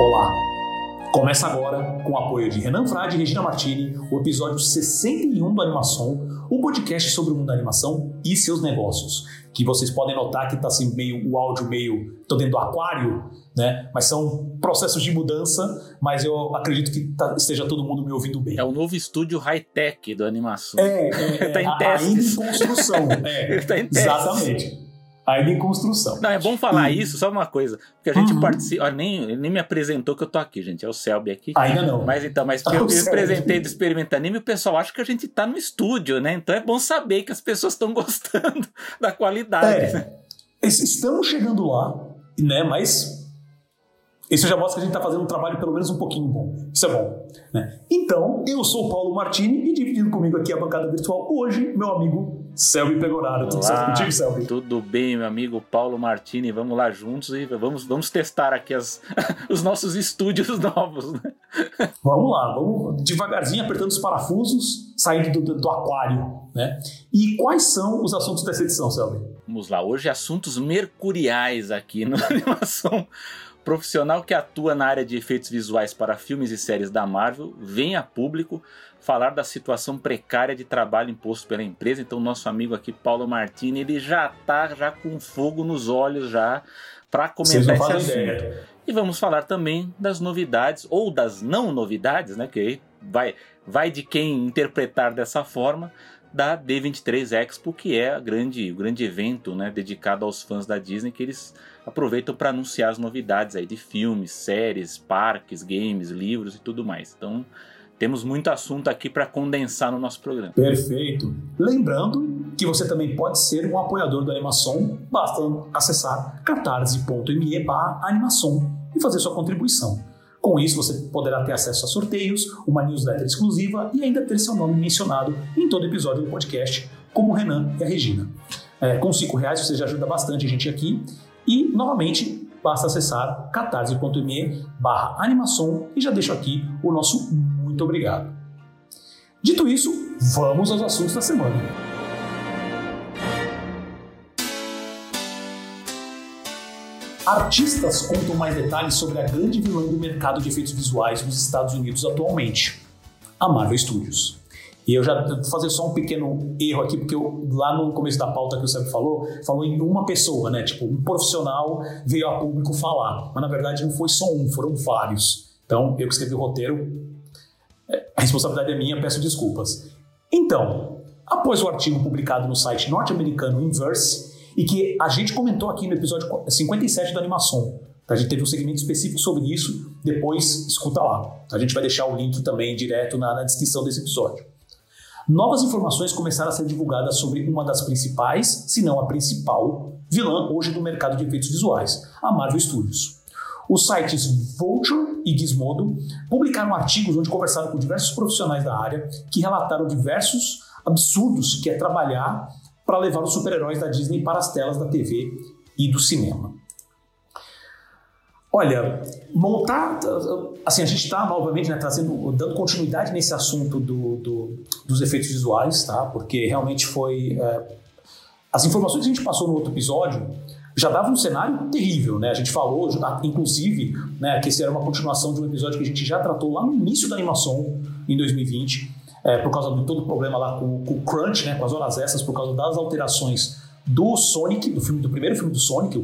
Olá! Começa agora, com o apoio de Renan Frade e Regina Martini, o episódio 61 do Animação, o podcast sobre o mundo da animação e seus negócios. Que vocês podem notar que está assim, meio, o áudio meio. tô dentro do aquário, né? Mas são processos de mudança, mas eu acredito que tá, esteja todo mundo me ouvindo bem. É o novo estúdio high-tech do animação. É, é, tá em a- testes. ainda em construção. É, Tá em testes. Exatamente. Ainda em construção. Não, é bom falar isso, só uma coisa. Porque a gente Uhum. participa. Olha, nem, ele nem me apresentou que eu tô aqui, gente. É o Selby aqui. Ainda não. Mas então, mas Ah, eu me apresentei do Experimenta Anime e o pessoal acha que a gente tá no estúdio, né? Então é bom saber que as pessoas estão gostando da qualidade. né? É, es- estamos chegando lá, né? Mas isso já mostra que a gente está fazendo um trabalho pelo menos um pouquinho bom. Isso é bom. Né? Então, eu sou o Paulo Martini e dividindo comigo aqui a bancada virtual hoje, meu amigo Selby Pegoraro. Tudo certo contigo, Selby? Tudo bem, meu amigo Paulo Martini. Vamos lá juntos e vamos, vamos testar aqui as, os nossos estúdios novos. Né? Vamos lá, vamos devagarzinho apertando os parafusos, saindo do, do- aquário, né? E quais são os assuntos dessa edição, Selby? Vamos lá, hoje assuntos mercuriais aqui no Animação. Profissional que atua na área de efeitos visuais para filmes e séries da Marvel vem a público falar da situação precária de trabalho imposto pela empresa. Então, nosso amigo aqui, Paulo Martini, ele já tá já com fogo nos olhos já para comentar esse assunto. ideia. E vamos falar também das novidades ou das não novidades, né? Que aí vai, vai de quem interpretar dessa forma da D23 Expo, que é a grande, o grande evento, né, dedicado aos fãs da Disney que eles aproveitam para anunciar as novidades aí de filmes, séries, parques, games, livros e tudo mais. Então, temos muito assunto aqui para condensar no nosso programa. Perfeito. Lembrando que você também pode ser um apoiador do Animação, basta acessar catarse.me animação e fazer sua contribuição. Com isso, você poderá ter acesso a sorteios, uma newsletter exclusiva e ainda ter seu nome mencionado em todo episódio do podcast, como o Renan e a Regina. É, com cinco reais você já ajuda bastante a gente aqui. E, novamente, basta acessar catarse.me barra animação e já deixo aqui o nosso muito obrigado. Dito isso, vamos aos assuntos da semana. Artistas contam mais detalhes sobre a grande vilã do mercado de efeitos visuais nos Estados Unidos atualmente, a Marvel Studios. E eu já vou fazer só um pequeno erro aqui, porque eu, lá no começo da pauta que o Sérgio falou, falou em uma pessoa, né? Tipo, um profissional veio a público falar. Mas na verdade não foi só um, foram vários. Então, eu que escrevi o roteiro, é, a responsabilidade é minha, peço desculpas. Então, após o artigo publicado no site norte-americano Inverse, e que a gente comentou aqui no episódio 57 da animação, a gente teve um segmento específico sobre isso, depois escuta lá. A gente vai deixar o link também direto na, na descrição desse episódio. Novas informações começaram a ser divulgadas sobre uma das principais, se não a principal, vilã hoje do mercado de efeitos visuais, a Marvel Studios. Os sites Vulture e Gizmodo publicaram artigos onde conversaram com diversos profissionais da área que relataram diversos absurdos que é trabalhar para levar os super-heróis da Disney para as telas da TV e do cinema. Olha, montar. Assim, a gente está novamente né, trazendo, dando continuidade nesse assunto do, do- dos efeitos visuais, tá? Porque realmente foi. é, as informações que a gente passou no outro episódio já davam um cenário terrível, né? A gente falou, inclusive, né, que esse era uma continuação de um episódio que a gente já tratou lá no início da animação, em 2020, é, por causa de todo o problema lá com, com o Crunch, né, com as horas extras, por causa das alterações do Sonic, do, filme, do primeiro filme do Sonic,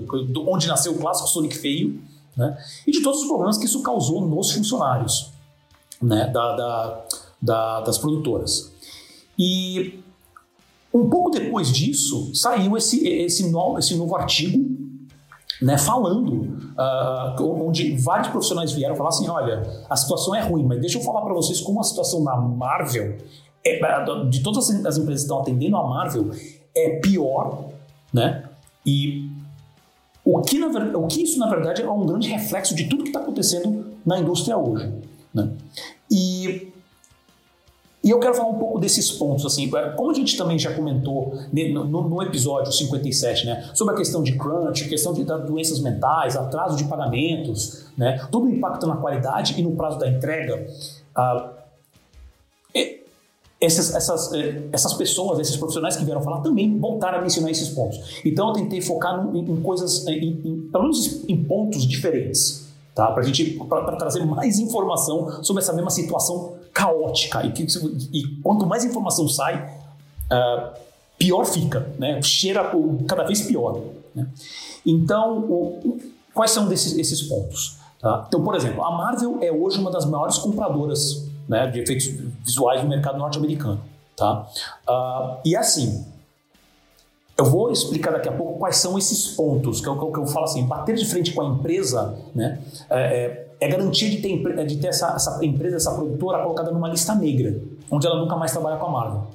onde nasceu o clássico Sonic feio, né? E de todos os problemas que isso causou nos funcionários né? da, da- da- das produtoras. E um pouco depois disso, saiu esse, esse, novo, esse novo artigo né, falando, ah, onde vários profissionais vieram falar assim: olha, a situação é ruim, mas deixa eu falar para vocês como a situação na Marvel, é, de todas as as empresas que estão atendendo a Marvel, é pior, né? E o que, na o que isso, na verdade, é um grande reflexo de tudo que está acontecendo na indústria hoje. Né? E, e eu quero falar um pouco desses pontos. Assim, como a gente também já comentou no, no episódio 57, né, sobre a questão de crunch, questão de, doenças mentais, atraso de pagamentos, né, tudo impacta na qualidade e no prazo da entrega. ah, é- essas, essas, eh, essas pessoas, esses profissionais que vieram falar também voltaram a mencionar esses pontos. Então eu tentei focar em, em coisas, em, em, pelo menos em pontos diferentes, tá? Para gente, para trazer mais informação sobre essa mesma situação caótica e, que, e quanto mais informação sai, uh, pior fica, né? Cheira cada vez pior. Né? Então, o, quais são desses, esses pontos? Tá? Então, por exemplo, a Marvel é hoje uma das maiores compradoras né, de efeitos visuais no mercado norte-americano. Tá? Uh, e assim, eu vou explicar daqui a pouco quais são esses pontos, que é o que eu falo assim, bater de frente com a empresa né, é, é, é garantia de ter, de ter essa, essa, empresa, essa produtora colocada numa lista negra, onde ela nunca mais trabalha com a Marvel.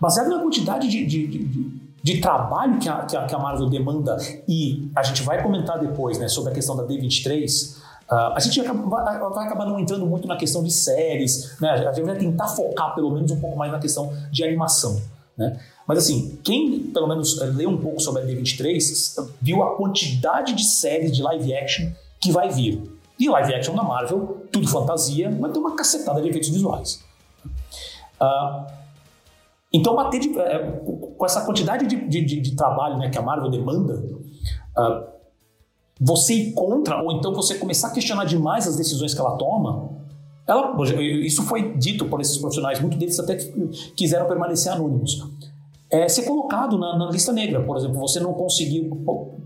Baseado na quantidade de, de, de, de trabalho que a, que a, Marvel demanda, e a gente vai comentar depois né, sobre a questão da D23, Uh, a gente vai, vai, acabar não entrando muito na questão de séries, né? a gente vai tentar focar pelo menos um pouco mais na questão de animação. Né? Mas assim, quem pelo menos eh, leu um pouco sobre a D23 viu a quantidade de séries de live action que vai vir. E live action da Marvel, tudo fantasia, mas tem uma cacetada de efeitos visuais. Uh, então, bater de, é, com essa quantidade de, de, de, trabalho né, que a Marvel demanda, uh, você ir contra, ou então você começar a questionar demais as decisões que ela toma, ela, isso foi dito por esses profissionais, muitos deles até quiseram permanecer anônimos. É ser colocado na, na lista negra, por exemplo, você não conseguiu,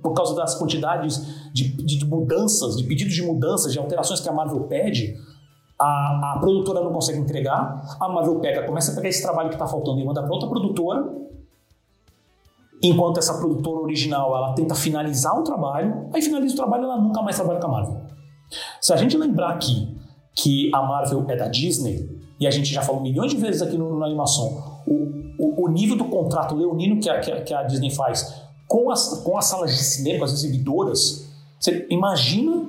por, causa das quantidades de, de, mudanças, de pedidos de mudanças, de alterações que a Marvel pede, a, a produtora não consegue entregar, a Marvel pega, começa a pegar esse trabalho que está faltando e manda para outra produtora, Enquanto essa produtora original ela tenta finalizar o trabalho, aí finaliza o trabalho ela nunca mais trabalha com a Marvel. Se a gente lembrar aqui que a Marvel é da Disney, e a gente já falou milhões de vezes aqui no, na animação, o, o, o, nível do contrato leonino que a, que que a Disney faz com as, com as salas de cinema, com as exibidoras, você imagina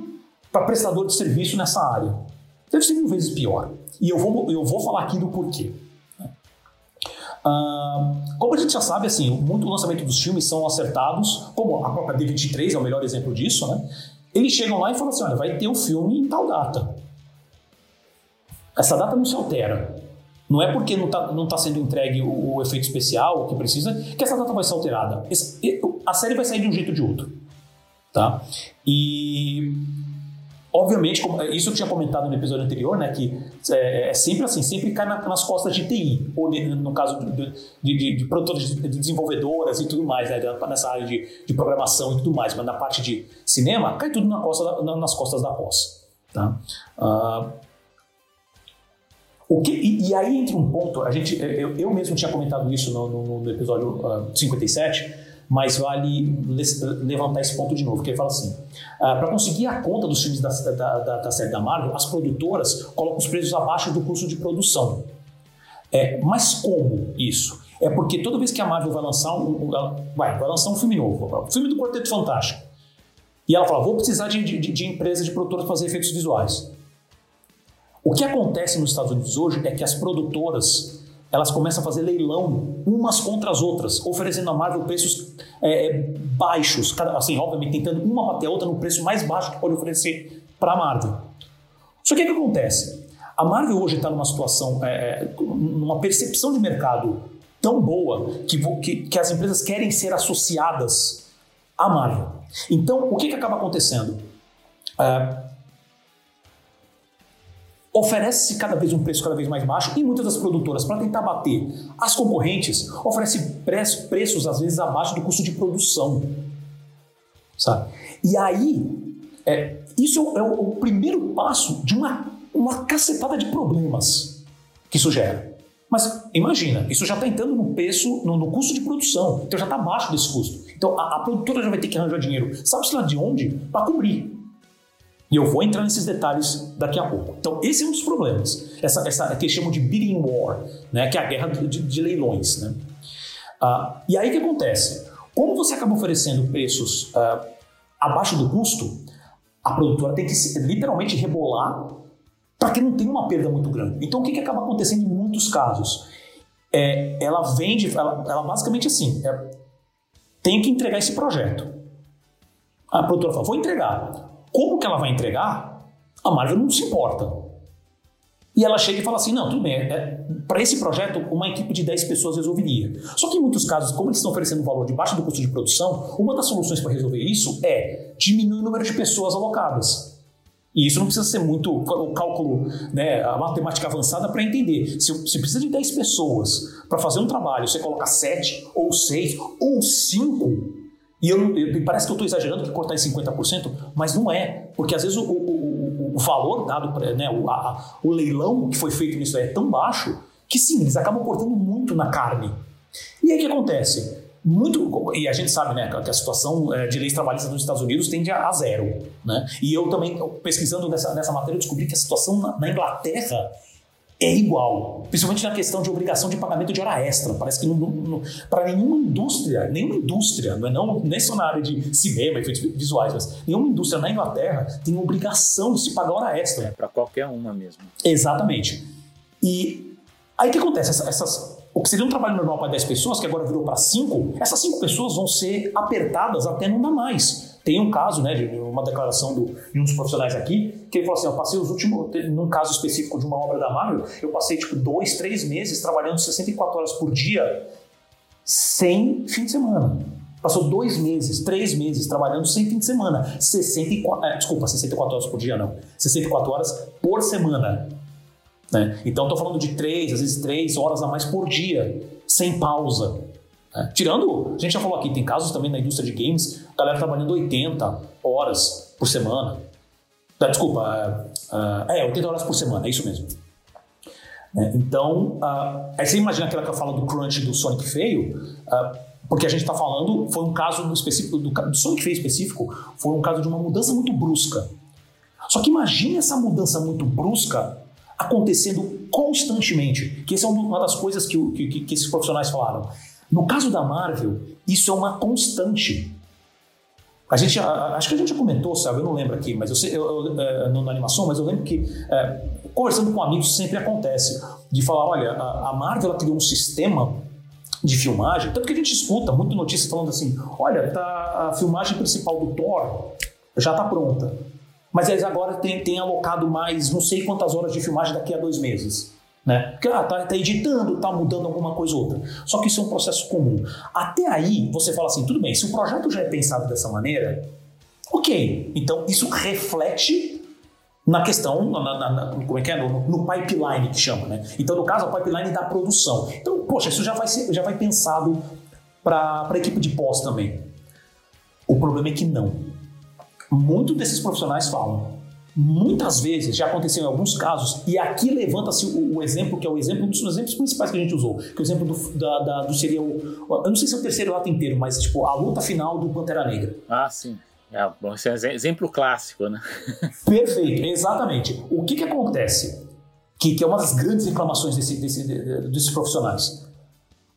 para prestador de serviço nessa área. Deve ser mil vezes pior. E eu vou, eu vou falar aqui do porquê. Como a gente já sabe, assim, muito lançamento dos filmes são acertados, como a própria D23 é o melhor exemplo disso, né? Eles chegam lá e falam assim: olha, vai ter o um filme em tal data. Essa data não se altera. Não é porque não está tá sendo entregue o, o, efeito especial, o que precisa, que essa data vai ser alterada. Esse, a série vai sair de um jeito ou de outro. Tá? E Obviamente, é, isso eu tinha comentado no episódio anterior, né, que é, é sempre assim, sempre cai nas costas de TI, ou no caso de, de, de, de produtores, de desenvolvedoras e tudo mais, né, nessa área de, de programação e tudo mais, mas na parte de cinema, cai tudo na costa da, nas costas da pós. Tá? Uh, o que, e, e, aí entra um ponto, a gente, eu, eu mesmo tinha comentado isso no, no, no episódio uh, 57, mas vale levantar esse ponto de novo, que ele fala assim, ah, para conseguir a conta dos filmes da, da, da, da, série da Marvel, as produtoras colocam os preços abaixo do custo de produção. É, mas como isso? É porque toda vez que a Marvel vai lançar um, vai, vai lançar um filme novo, filme do Quarteto Fantástico, e ela fala, vou precisar de, de, de empresas de produtoras para fazer efeitos visuais. O que acontece nos Estados Unidos hoje é que as produtoras elas começam a fazer leilão umas contra as outras, oferecendo a Marvel preços é, é baixos, assim, obviamente tentando uma bater a outra no preço mais baixo que pode oferecer para a Marvel. Só que o que acontece? A Marvel hoje está numa situação, é, é, numa percepção de mercado tão boa que, que, que, as empresas querem ser associadas à Marvel. Então, o que, que acaba acontecendo? É, oferece cada vez um preço cada vez mais baixo e muitas das produtoras, para tentar bater as concorrentes, oferecem preços às vezes abaixo do custo de produção. Sabe? E aí, é, isso é o, o, primeiro passo de uma, uma cacetada de problemas que isso gera. Mas imagina, isso já está entrando no preço, no, no, custo de produção, então já está abaixo desse custo. Então a, a produtora já vai ter que arranjar dinheiro, sabe-se lá de onde? Para cobrir. E eu vou entrar nesses detalhes daqui a pouco. Então, esse é um dos problemas. Essa, essa que eles chamam de bidding war, né? que é a guerra de, de leilões. Né? Ah, e aí o que acontece? Como você acaba oferecendo preços ah, abaixo do custo, a produtora tem que literalmente rebolar para que não tenha uma perda muito grande. Então, o que, que acaba acontecendo em muitos casos? É, ela vende, ela, ela basicamente assim, é, tem que entregar esse projeto. A produtora fala, vou entregar. Como que ela vai entregar? A Marvel não se importa. E ela chega e fala assim: não, tudo bem, é, para esse projeto, uma equipe de 10 pessoas resolveria. Só que em muitos casos, como eles estão oferecendo um valor debaixo do custo de produção, uma das soluções para resolver isso é diminuir o número de pessoas alocadas. E isso não precisa ser muito o cálculo, né, a matemática avançada para entender. Se você precisa de 10 pessoas para fazer um trabalho, você coloca 7 ou 6 ou 5, e eu, eu, parece que eu estou exagerando que cortar em 50%, mas não é. Porque às vezes o, o, o, valor dado, pra, né, o, a, o leilão que foi feito nisso é tão baixo que sim, eles acabam cortando muito na carne. E aí o que acontece? muito e a gente sabe né que a situação eh, de leis trabalhistas nos Estados Unidos tende a, zero né e eu também pesquisando nessa, nessa matéria descobri que a situação na, na, Inglaterra é igual principalmente na questão de obrigação de pagamento de hora extra. Parece que para nenhuma indústria nenhuma indústria não é não nem só na área de cinema efeitos visuais mas nenhuma indústria na Inglaterra tem obrigação de se pagar hora extra. É, para qualquer uma mesmo. Exatamente. E aí o que acontece? Essas, essas o que seria um trabalho normal para 10 pessoas, que agora virou para 5, essas 5 pessoas vão ser apertadas até não dar mais. Tem um caso, né, de uma declaração do, de um dos profissionais aqui, que ele falou assim: eu passei os últimos, num caso específico de uma obra da Marvel, eu passei tipo dois, três meses trabalhando 64 horas por dia, sem fim de semana. Passou dois meses, três meses trabalhando sem fim de semana. 64, é, desculpa, 64 horas por dia não. 64 horas por semana. Né? Então, estou falando de três, às vezes três horas a mais por dia, sem pausa. Né? Tirando, a gente já falou aqui, tem casos também na indústria de games, galera trabalhando 80 horas por semana. Ah, desculpa, uh, é, 80 horas por semana, é isso mesmo. É, então, aí você imagina aquela que eu falo do crunch do Sonic feio, porque a gente está falando, foi um caso específico, do, do Sonic feio específico, foi um caso de uma mudança muito brusca. Só que imagine essa mudança muito brusca acontecendo constantemente. Que essa é uma das coisas que, que, que esses profissionais falaram. No caso da Marvel, isso é uma constante. A gente, acho que a gente já comentou, sabe? Eu não lembro aqui, mas eu sei, eu, eu, é, na animação, mas eu lembro que é, conversando com amigos sempre acontece de falar, olha, a, a Marvel criou um sistema de filmagem, tanto que a gente escuta muito notícia falando assim, olha, tá, a filmagem principal do Thor já está pronta. Mas eles agora têm, têm alocado mais não sei quantas horas de filmagem daqui a dois meses. Né? Porque ah, tá, tá, editando, tá mudando alguma coisa ou outra. Só que isso é um processo comum. Até aí, você fala assim, tudo bem, se o projeto já é pensado dessa maneira, ok. Então isso reflete na questão, na, na, na, como é que é? No, no, pipeline que chama, né? Então, no caso, a pipeline da produção. Então, poxa, isso já vai, ser, já vai pensado para a equipe de pós também. O problema é que não. Muito desses profissionais falam. Muitas vezes, já aconteceu em alguns casos, e aqui levanta-se o, o, exemplo, que é o exemplo, um dos exemplos principais que a gente usou, que é o exemplo do, da, da, do seria o. Eu não sei se é o terceiro ato inteiro, mas tipo, a luta final do Pantera Negra. Ah, sim. É, bom, esse é um exemplo clássico, né? Perfeito, exatamente. O que, que acontece? Que, que é uma das grandes reclamações desse, desse, desses profissionais.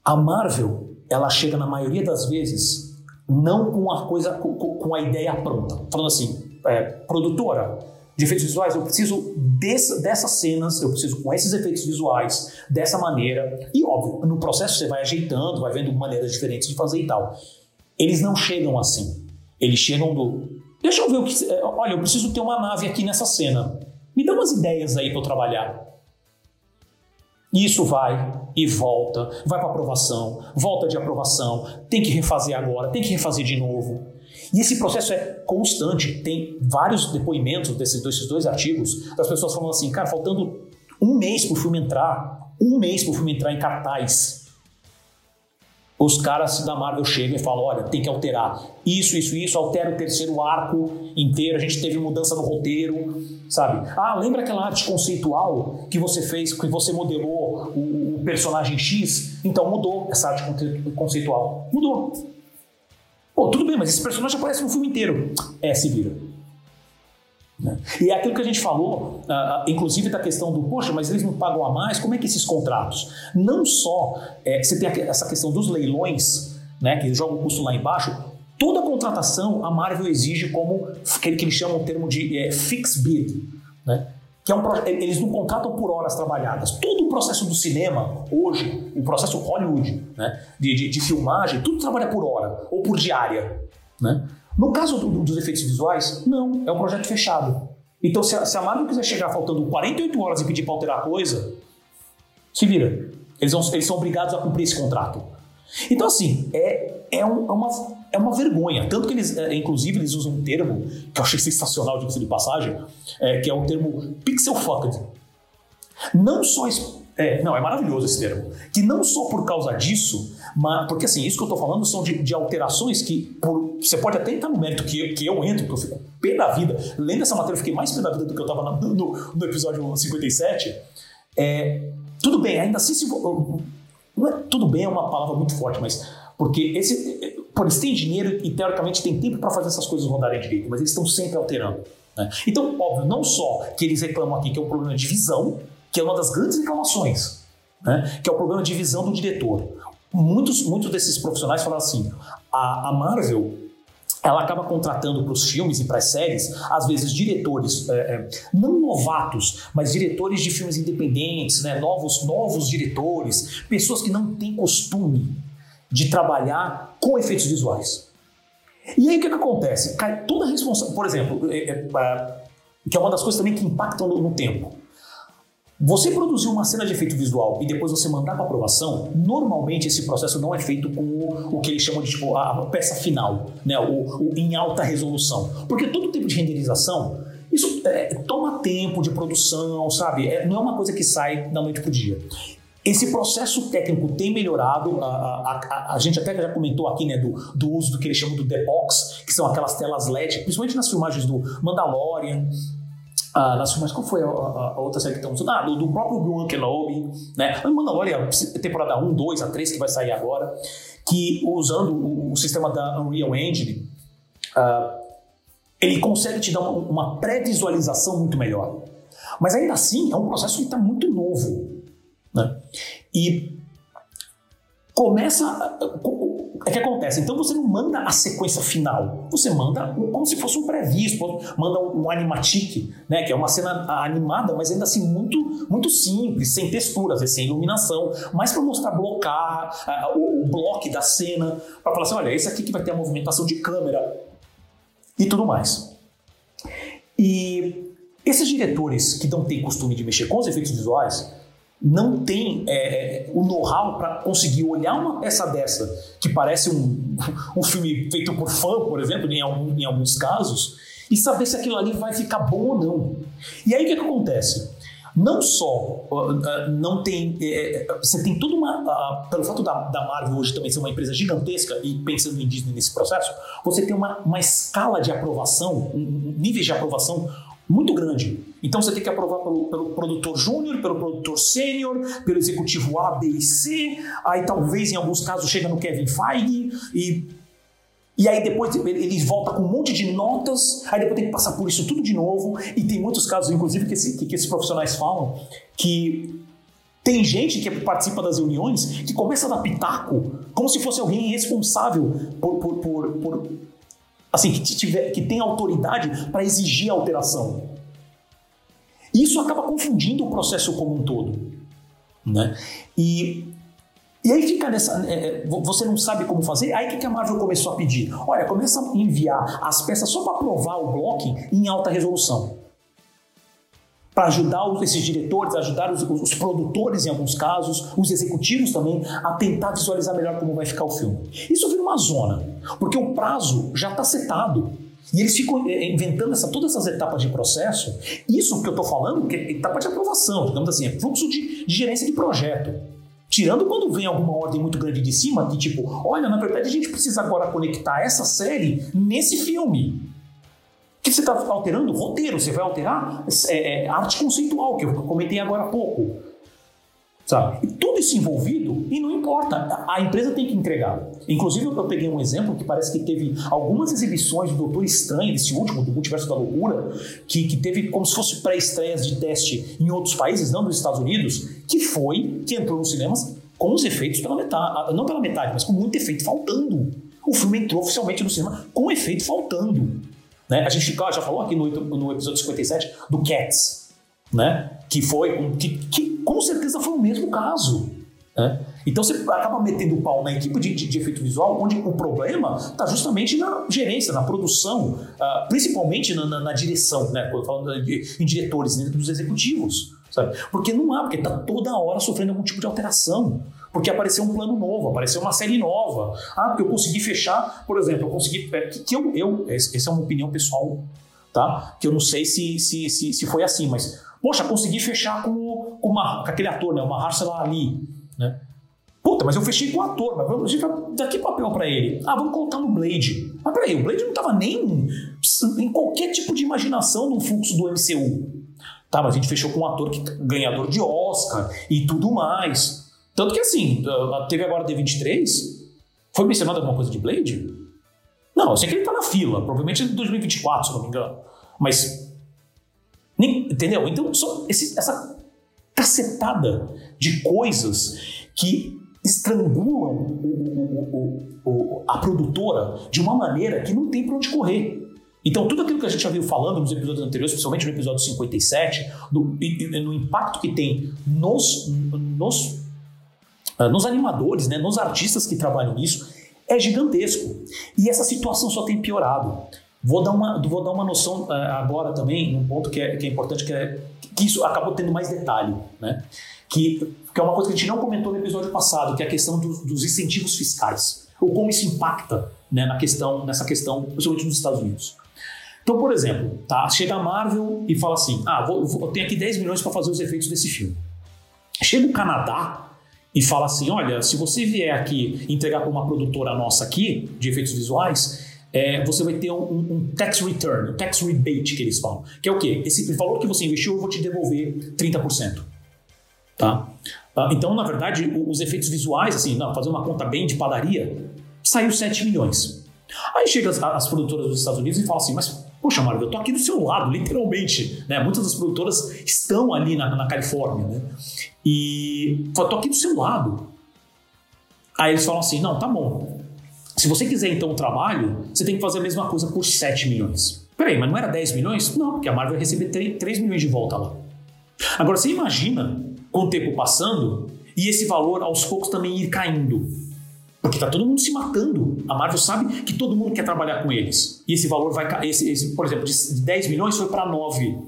A Marvel, ela chega na maioria das vezes não com a coisa, com, com a ideia pronta. Falando assim, é, produtora de efeitos visuais, eu preciso desse, dessas cenas, eu preciso com esses efeitos visuais, dessa maneira. E óbvio, no processo você vai ajeitando, vai vendo maneiras diferentes de fazer e tal. Eles não chegam assim. Eles chegam do. Deixa eu ver o que. É, olha, eu preciso ter uma nave aqui nessa cena. Me dá umas ideias aí para eu trabalhar. Isso vai e volta, vai para aprovação, volta de aprovação, tem que refazer agora, tem que refazer de novo. E esse processo é constante. Tem vários depoimentos desses, desses dois artigos das pessoas falando assim, cara, faltando um mês para o filme entrar, um mês para o filme entrar em cartaz os caras da Marvel chegam e falam: olha, tem que alterar isso, isso, isso, altera o terceiro arco inteiro, a gente teve mudança no roteiro, sabe? Ah, lembra aquela arte conceitual que você fez, que você modelou o, o personagem X? Então mudou essa arte conceitual. Mudou. Pô, tudo bem, mas esse personagem aparece no filme inteiro. É, se vira. Né? E é aquilo que a gente falou, uh, inclusive da questão do, poxa, mas eles não pagam a mais, como é que esses contratos? Não só é, você tem essa questão dos leilões, né, que jogam o custo lá embaixo, toda contratação a Marvel exige como aquele que eles chamam o termo de é, fixed bid, né? Que é um eles não contratam por horas trabalhadas. Todo o processo do cinema, hoje, o processo Hollywood, né, de, de, de filmagem, tudo trabalha por hora ou por diária. Né? No caso do, dos efeitos visuais, não, é um projeto fechado. Então, se a, se a Marvel quiser chegar faltando 48 horas e pedir para alterar a coisa, se vira. Eles, vão, eles são obrigados a cumprir esse contrato. Então, assim, é, é, um, é, uma, é uma vergonha. Tanto que eles, é, inclusive, eles usam um termo que eu achei sensacional, de de passagem, é, que é o termo pixel fucked. Não só. É, não, é maravilhoso esse termo. Que não só por causa disso, mas. Porque, assim, isso que eu tô falando são de, de alterações que. Por, você pode até entrar no mérito que eu, que eu entro, que eu fico pé da vida. Lendo essa matéria, eu fiquei mais pé da vida do que eu tava no, no, no episódio 57. É, tudo bem, ainda assim, se, não é, tudo bem é uma palavra muito forte, mas porque esse, por eles têm dinheiro e teoricamente têm tempo para fazer essas coisas rodarem direito, mas eles estão sempre alterando. Né? Então, óbvio, não só que eles reclamam aqui que é um problema de visão, que é uma das grandes reclamações, né? que é o problema de visão do diretor. Muitos, muitos desses profissionais falam assim: a, a Marvel ela acaba contratando para os filmes e para as séries, às vezes, diretores, é, é, não novatos, mas diretores de filmes independentes, né, novos, novos diretores, pessoas que não têm costume de trabalhar com efeitos visuais. E aí o que, que acontece? Cai toda a responsabilidade. Por exemplo, é, é, é, que é uma das coisas também que impactam no, no tempo. Você produzir uma cena de efeito visual e depois você mandar para aprovação, normalmente esse processo não é feito com o, o que eles chamam de tipo, a, peça final, né? O, o, em alta resolução. Porque todo tipo de renderização, isso é, toma tempo de produção, sabe? É, não é uma coisa que sai da noite para o dia. Esse processo técnico tem melhorado, a, a, a, a, gente até já comentou aqui né, do, do uso do que eles chamam do The-Box, que são aquelas telas LED, principalmente nas filmagens do Mandalorian, ah, nas filmes, qual foi a, a, a, outra série que estamos usando? Ah, do, do próprio Obi-Wan Kenobi, né? Mandalorian, temporada 1, 2, a 3, que vai sair agora, que usando o, o sistema da Unreal Engine, ah, ele consegue te dar uma, uma pré-visualização muito melhor. Mas ainda assim, é um processo que está muito novo. E começa. É que acontece. Então você não manda a sequência final. Você manda como se fosse um previsto, manda um, animatic, né? Que é uma cena animada, mas ainda assim muito, muito simples, sem texturas, sem iluminação, mais para mostrar blocar o, o bloco da cena, para falar assim, olha, esse aqui que vai ter a movimentação de câmera e tudo mais. E esses diretores que não têm costume de mexer com os efeitos visuais, não tem é, o know-how para conseguir olhar uma peça dessa, que parece um, um filme feito por fã, por exemplo, em, algum, em alguns casos, e saber se aquilo ali vai ficar bom ou não. E aí o que, que acontece? Não só uh, não tem. É, você tem toda uma. Pelo fato da, da Marvel hoje também ser uma empresa gigantesca e pensando em Disney nesse processo, você tem uma, uma escala de aprovação, um, um níveis de aprovação muito grande. Então você tem que aprovar pelo, pelo produtor júnior, pelo produtor sênior, pelo executivo A, B e C, aí talvez em alguns casos chega no Kevin Feige e e aí depois ele volta com um monte de notas, aí depois tem que passar por isso tudo de novo. E tem muitos casos, inclusive, que, esse, que esses profissionais falam que tem gente que participa das reuniões que começa a dar pitaco como se fosse alguém responsável por, por, por, por assim, que, tiver, que tem autoridade para exigir a alteração. Isso acaba confundindo o processo como um todo. Né? E, e aí fica nessa. É, é você não sabe como fazer, aí o que a Marvel começou a pedir? Olha, começa a enviar as peças só para provar o blocking em alta resolução para ajudar esses diretores, ajudar os, os, produtores em alguns casos, os executivos também, a tentar visualizar melhor como vai ficar o filme. Isso vira uma zona, porque o prazo já está setado. E eles ficam eh, inventando essa, todas essas etapas de processo. Isso que eu estou falando, que é etapa de aprovação, digamos assim, é fluxo de, de gerência de projeto. Tirando quando vem alguma ordem muito grande de cima, que tipo, olha, na verdade a gente precisa agora conectar essa série nesse filme que você está alterando? Roteiro, você vai alterar é, é, arte conceitual, que eu comentei agora há pouco. Sabe? E tudo isso envolvido, e não importa, a empresa tem que entregar. Inclusive, eu peguei um exemplo que parece que teve algumas exibições do Doutor Estranho, desse último, do Multiverso da Loucura, que, que teve como se fosse pré-estreias de teste em outros países, não nos Estados Unidos, que foi, que entrou nos cinemas com os efeitos pela metade, não pela metade, mas com muito efeito faltando. O filme entrou oficialmente no cinema com efeito faltando. Né? A gente já falou aqui no, no episódio 57 do Cats, né? que foi que, que com certeza foi o mesmo caso. Né? Então você acaba metendo o pau na equipe de, de, de efeito visual, onde o problema está justamente na gerência, na produção, uh, principalmente na, na, na, direção, né? Quando falo de, em diretores, dentro dos executivos, sabe? Porque não há, porque está toda hora sofrendo algum tipo de alteração. Porque apareceu um plano novo, apareceu uma série nova. Ah, porque eu consegui fechar, por exemplo, eu consegui. É, que, que eu, eu, essa é uma opinião pessoal, tá? Que eu não sei se, se, se, se foi assim, mas, poxa, consegui fechar com, com, uma, com aquele ator, né? Uma Harsela Ali, né? Puta, mas eu fechei com o ator, mas vamos dar que papel para ele? Ah, vamos colocar no Blade. Mas peraí, o Blade não tava nem em qualquer tipo de imaginação no fluxo do MCU. Tá, mas a gente fechou com um ator que, ganhador de Oscar e tudo mais. Tanto que assim, teve agora D23, foi mencionado alguma coisa de Blade? Não, eu sei que ele tá na fila, provavelmente em 2024, se não me engano. Mas. Entendeu? Então, só esse, essa cacetada de coisas que estrangulam o, o, o, a produtora de uma maneira que não tem para onde correr. Então, tudo aquilo que a gente já viu falando nos episódios anteriores, principalmente no episódio 57, do, no impacto que tem nos, nos, nos animadores, né, nos artistas que trabalham nisso, é gigantesco. E essa situação só tem piorado. Vou dar uma, vou dar uma noção uh, agora também, um ponto que é, que é importante, que, é, que isso acabou tendo mais detalhe. Né? que, que é uma coisa que a gente não comentou no episódio passado, que é a questão dos, dos incentivos fiscais, ou como isso impacta né, na questão, nessa questão, principalmente nos Estados Unidos. Então, por exemplo, tá, chega a Marvel e fala assim: ah, vou, vou, eu tenho aqui 10 milhões para fazer os efeitos desse filme. Chega o Canadá e fala assim: olha, se você vier aqui entregar para uma produtora nossa aqui, de efeitos visuais, é, você vai ter um, um, tax return, um tax rebate que eles falam. Que é o quê? Esse valor que você investiu, eu vou te devolver 30%. Tá? Ah, então, na verdade, os efeitos visuais, assim, não, fazer uma conta bem de padaria, saiu 7 milhões. Aí chega as, as, produtoras dos Estados Unidos e falam assim, mas, poxa, Marvel, eu tô aqui do seu lado, literalmente. Né? Muitas das produtoras estão ali na, na Califórnia, né? E eu tô aqui do seu lado. Aí eles falam assim, não, tá bom. Se você quiser então o trabalho, você tem que fazer a mesma coisa por 7 milhões. Peraí, mas não era 10 milhões? Não, porque a Marvel vai receber 3, 3 milhões de volta lá. Agora, você imagina com o tempo passando e esse valor aos poucos também ir caindo. Porque tá todo mundo se matando. A Marvel sabe que todo mundo quer trabalhar com eles. E esse valor vai cair. Por exemplo, de 10 milhões foi para 9.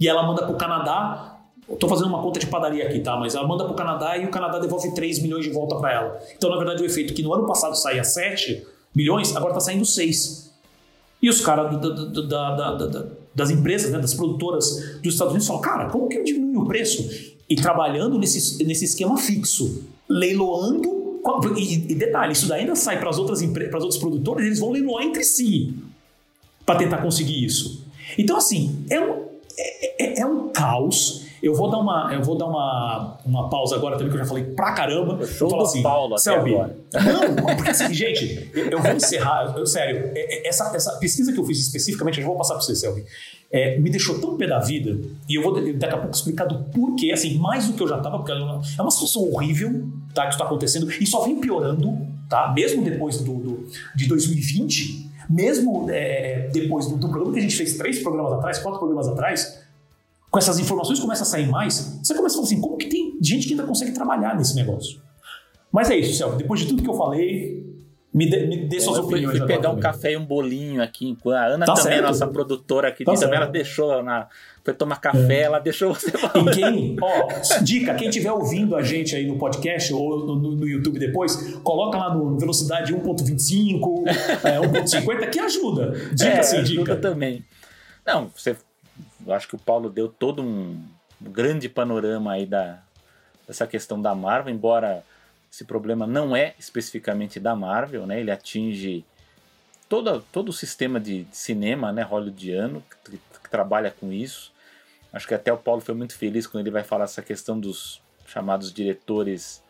E ela manda para o Canadá. Estou fazendo uma conta de padaria aqui, tá? Mas ela manda para o Canadá e o Canadá devolve 3 milhões de volta para ela. Então, na verdade, o efeito que no ano passado saía 7 milhões, agora está saindo 6. E os caras da, da, da, das empresas, né, das produtoras dos Estados Unidos falam: cara, como que diminui o preço? e trabalhando nesse, nesse esquema fixo, leiloando. E, e detalhe, isso daí ainda sai para as outras para os outros produtores, eles vão leiloar entre si para tentar conseguir isso. Então, assim, é um, é, é, é um caos eu vou dar uma, eu vou dar uma, uma pausa agora também, que eu já falei pra caramba. Eu do assim, Paulo Selby. Não, porque assim, gente, eu, vou encerrar, eu, sério, é, é, essa, essa pesquisa que eu fiz especificamente, eu vou passar pra você, Selby, é, me deixou tão pé da vida, e eu vou daqui a pouco explicar do porquê, assim, mais do que eu já tava, porque é uma, situação horrível, tá, que está acontecendo, e só vem piorando, tá, mesmo depois do, do de 2020, mesmo é, depois do, do programa que a gente fez três programas atrás, quatro programas atrás, com essas informações começa a sair mais, você começa a falar assim, como que tem gente que ainda consegue trabalhar nesse negócio? Mas é isso, Celso. Depois de tudo que eu falei, me dê, me dê suas eu opiniões. Eu fui pegar um café e um bolinho aqui. A Ana tá também, certo. nossa produtora aqui, tá também ela deixou na. Foi tomar café, é. ela deixou você E quem, ó, dica, quem estiver ouvindo a gente aí no podcast ou no, no, no YouTube depois, coloca lá no velocidade 1.25, é, 1.50, que ajuda. Dica é, sim, dica. Ajuda também. Não, você eu acho que o Paulo deu todo um grande panorama aí da, dessa questão da Marvel, embora esse problema não é especificamente da Marvel, né? Ele atinge todo, todo o sistema de, cinema, né, hollywoodiano, que, que, trabalha com isso. Acho que até o Paulo foi muito feliz quando ele vai falar essa questão dos chamados diretores.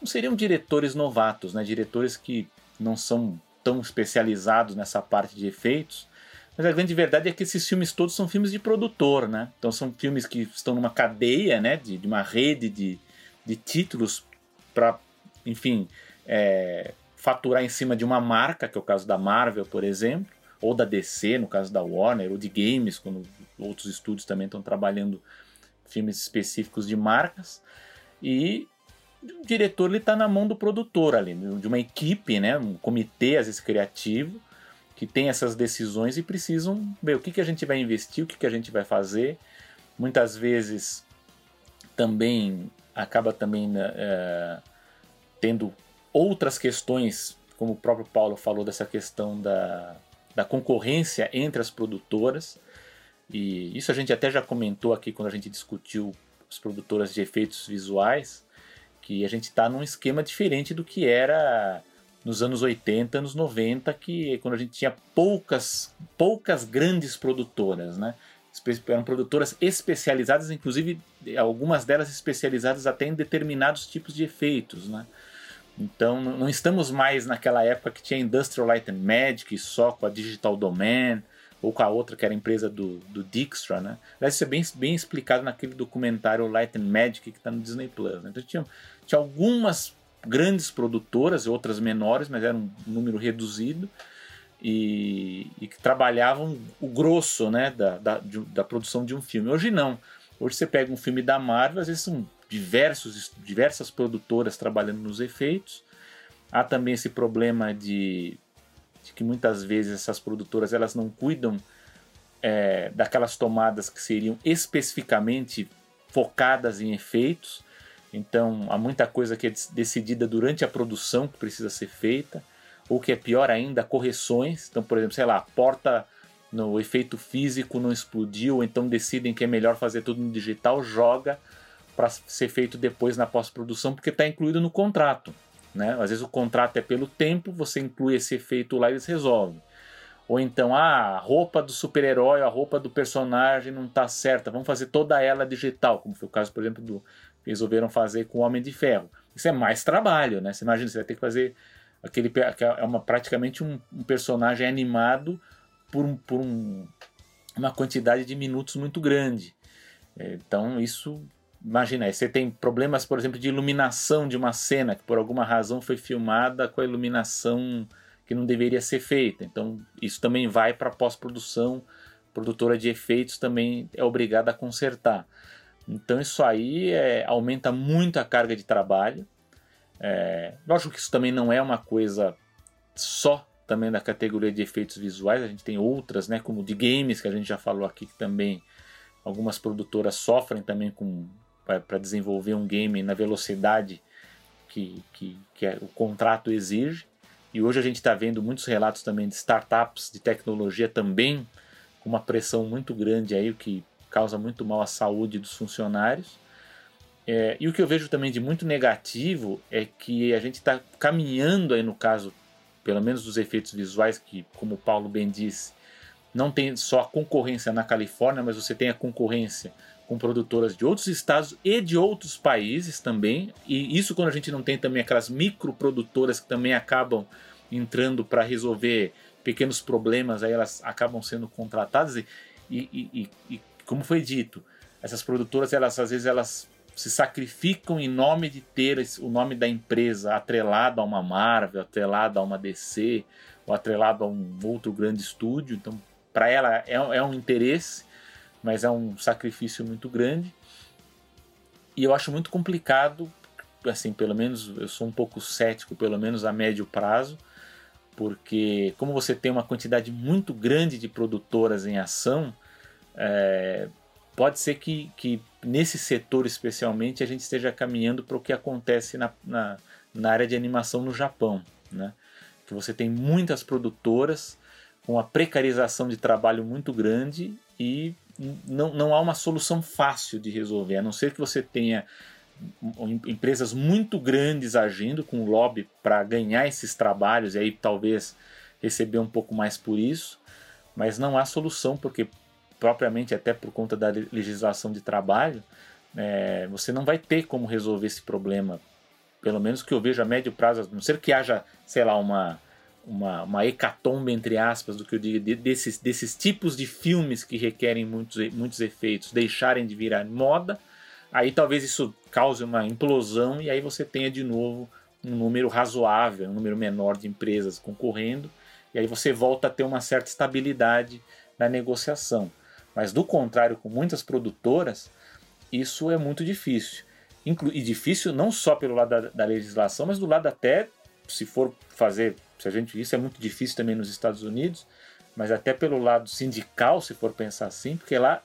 Não seriam diretores novatos, né? Diretores que não são tão especializados nessa parte de efeitos, mas a grande verdade é que esses filmes todos são filmes de produtor, né? Então são filmes que estão numa cadeia, né? De, de uma rede de, de títulos para, enfim, é, faturar em cima de uma marca, que é o caso da Marvel, por exemplo, ou da DC, no caso da Warner, ou de games, quando outros estúdios também estão trabalhando filmes específicos de marcas. E o diretor está na mão do produtor ali, de uma equipe, né, um comitê, às vezes criativo, que tem essas decisões e precisam ver o que, que a gente vai investir, o que, que a gente vai fazer. Muitas vezes também acaba também é, tendo outras questões, como o próprio Paulo falou dessa questão da, da concorrência entre as produtoras. E isso a gente até já comentou aqui quando a gente discutiu as produtoras de efeitos visuais, que a gente está num esquema diferente do que era nos anos 80, anos 90, que quando a gente tinha poucas, poucas grandes produtoras, né? Eram produtoras especializadas, inclusive algumas delas especializadas até em determinados tipos de efeitos, né? Então não estamos mais naquela época que tinha Industrial Light and Magic só com a Digital Domain ou com a outra que era a empresa do, do Dijkstra, né? Aliás, isso é bem, bem explicado naquele documentário Light and Magic que está no Disney Plus. Né? Então tinha, tinha algumas grandes produtoras, outras menores, mas era um número reduzido e, e que trabalhavam o grosso né, da, da, de, da produção de um filme. Hoje não. Hoje você pega um filme da Marvel, às vezes são diversos, diversas produtoras trabalhando nos efeitos. Há também esse problema de, de que muitas vezes essas produtoras elas não cuidam é, daquelas tomadas que seriam especificamente focadas em efeitos. Então há muita coisa que é decidida durante a produção que precisa ser feita, ou que é pior ainda, correções. Então, por exemplo, sei lá, a porta no efeito físico não explodiu, então decidem que é melhor fazer tudo no digital, joga para ser feito depois na pós-produção, porque está incluído no contrato. Né? Às vezes o contrato é pelo tempo, você inclui esse efeito lá e eles resolvem. Ou então, ah, a roupa do super-herói, a roupa do personagem não está certa, vamos fazer toda ela digital, como foi o caso, por exemplo, do resolveram fazer com o Homem de Ferro. Isso é mais trabalho, né? Você imagina, você vai ter que fazer aquele é uma praticamente um, um personagem animado por, um, por um, uma quantidade de minutos muito grande. Então isso Imagina aí, você tem problemas, por exemplo, de iluminação de uma cena que por alguma razão foi filmada com a iluminação que não deveria ser feita. Então, isso também vai para pós-produção, produtora de efeitos também é obrigada a consertar. Então, isso aí é, aumenta muito a carga de trabalho. É, lógico que isso também não é uma coisa só também da categoria de efeitos visuais, a gente tem outras, né, como de games, que a gente já falou aqui, que também algumas produtoras sofrem também com para desenvolver um game na velocidade que, que, que é, o contrato exige. E hoje a gente está vendo muitos relatos também de startups de tecnologia também com uma pressão muito grande aí, o que causa muito mal à saúde dos funcionários. É, e o que eu vejo também de muito negativo é que a gente está caminhando aí no caso, pelo menos dos efeitos visuais, que como o Paulo bem disse, não tem só a concorrência na Califórnia, mas você tem a concorrência com produtoras de outros estados e de outros países também. E isso quando a gente não tem também aquelas microprodutoras que também acabam entrando para resolver pequenos problemas, aí elas acabam sendo contratadas. E, e, e, e, como foi dito, essas produtoras, elas às vezes elas se sacrificam em nome de ter o nome da empresa atrelado a uma Marvel, atrelado a uma DC, ou atrelado a um outro grande estúdio. Então, para ela é, é um interesse mas é um sacrifício muito grande. E eu acho muito complicado, assim, pelo menos eu sou um pouco cético, pelo menos a médio prazo, porque como você tem uma quantidade muito grande de produtoras em ação, é, pode ser que, que nesse setor especialmente a gente esteja caminhando para o que acontece na, na, na, área de animação no Japão, né? que você tem muitas produtoras com uma precarização de trabalho muito grande e não, não há uma solução fácil de resolver, a não ser que você tenha empresas muito grandes agindo com lobby para ganhar esses trabalhos e aí talvez receber um pouco mais por isso, mas não há solução porque propriamente até por conta da legislação de trabalho é, você não vai ter como resolver esse problema, pelo menos que eu vejo a médio prazo, a não ser que haja, sei lá, uma uma, uma hecatombe, entre aspas, do que eu digo, desses, desses tipos de filmes que requerem muitos, muitos efeitos deixarem de virar moda, aí talvez isso cause uma implosão e aí você tenha de novo um número razoável, um número menor de empresas concorrendo, e aí você volta a ter uma certa estabilidade na negociação. Mas do contrário, com muitas produtoras, isso é muito difícil. e difícil não só pelo lado da, da, legislação, mas do lado até, se for fazer, se a gente, isso é muito difícil também nos Estados Unidos, mas até pelo lado sindical, se for pensar assim, porque lá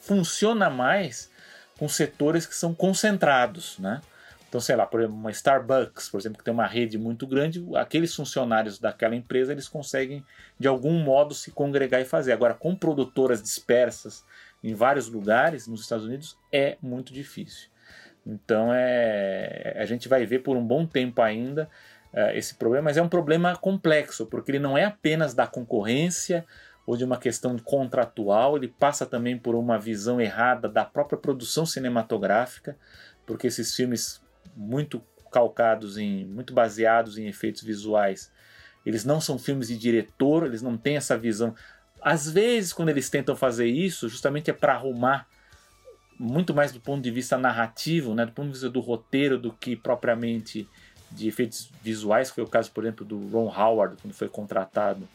funciona mais com setores que são concentrados, né? Então, sei lá, por exemplo, uma Starbucks, por exemplo, que tem uma rede muito grande, aqueles funcionários daquela empresa, eles conseguem, de algum modo, se congregar e fazer. Agora, com produtoras dispersas em vários lugares nos Estados Unidos, é muito difícil. Então, é, a gente vai ver por um bom tempo ainda esse problema, mas é um problema complexo, porque ele não é apenas da concorrência ou de uma questão contratual, ele passa também por uma visão errada da própria produção cinematográfica, porque esses filmes muito calcados em, muito baseados em efeitos visuais, eles não são filmes de diretor, eles não têm essa visão. Às vezes, quando eles tentam fazer isso, justamente é para arrumar muito mais do ponto de vista narrativo, né, do ponto de vista do roteiro, do que propriamente de efeitos visuais, foi o caso, por exemplo, do Ron Howard, quando foi contratado,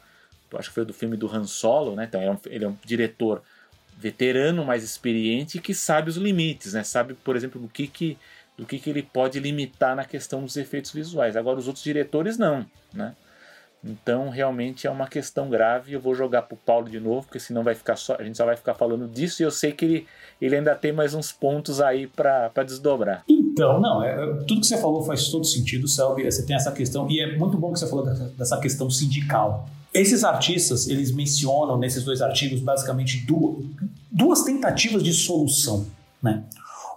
acho que foi do filme do Han Solo, né, então ele é um, ele é um diretor veterano, mais experiente, que sabe os limites, né, sabe, por exemplo, do que, que, do que, que ele pode limitar na questão dos efeitos visuais. Agora, os outros diretores não, né, então, realmente é uma questão grave. Eu vou jogar para o Paulo de novo, porque senão vai ficar só, a gente só vai ficar falando disso. E eu sei que ele, ele ainda tem mais uns pontos aí para desdobrar. Então, não, é, é, tudo que você falou faz todo sentido, Selby. Você tem essa questão, e é muito bom que você falou dessa, questão sindical. Esses artistas, eles mencionam nesses dois artigos basicamente duas, duas tentativas de solução, né?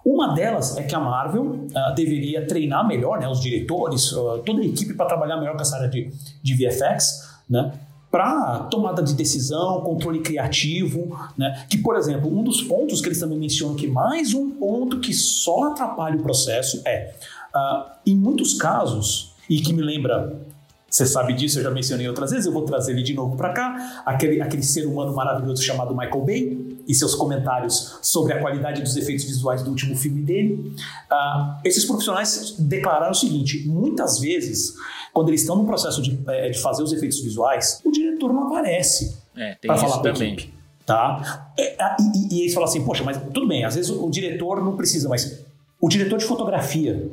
Uma delas é que a Marvel uh, deveria treinar melhor né, os diretores, uh, toda a equipe para trabalhar melhor com essa área de, de VFX, né? Para tomada de decisão, controle criativo, né? Que, por exemplo, um dos pontos que eles também mencionam que mais um ponto que só atrapalha o processo é, uh, em muitos casos, e que me lembra você sabe disso, eu já mencionei outras vezes, eu vou trazer ele de novo para cá. Aquele, aquele ser humano maravilhoso chamado Michael Bay e seus comentários sobre a qualidade dos efeitos visuais do último filme dele. Uh, esses profissionais declararam o seguinte: muitas vezes, quando eles estão no processo de, é, de fazer os efeitos visuais, o diretor não aparece é, para falar com a equipe. Tá? E, e, e eles falam assim: poxa, mas tudo bem, às vezes o diretor não precisa, mas o diretor de fotografia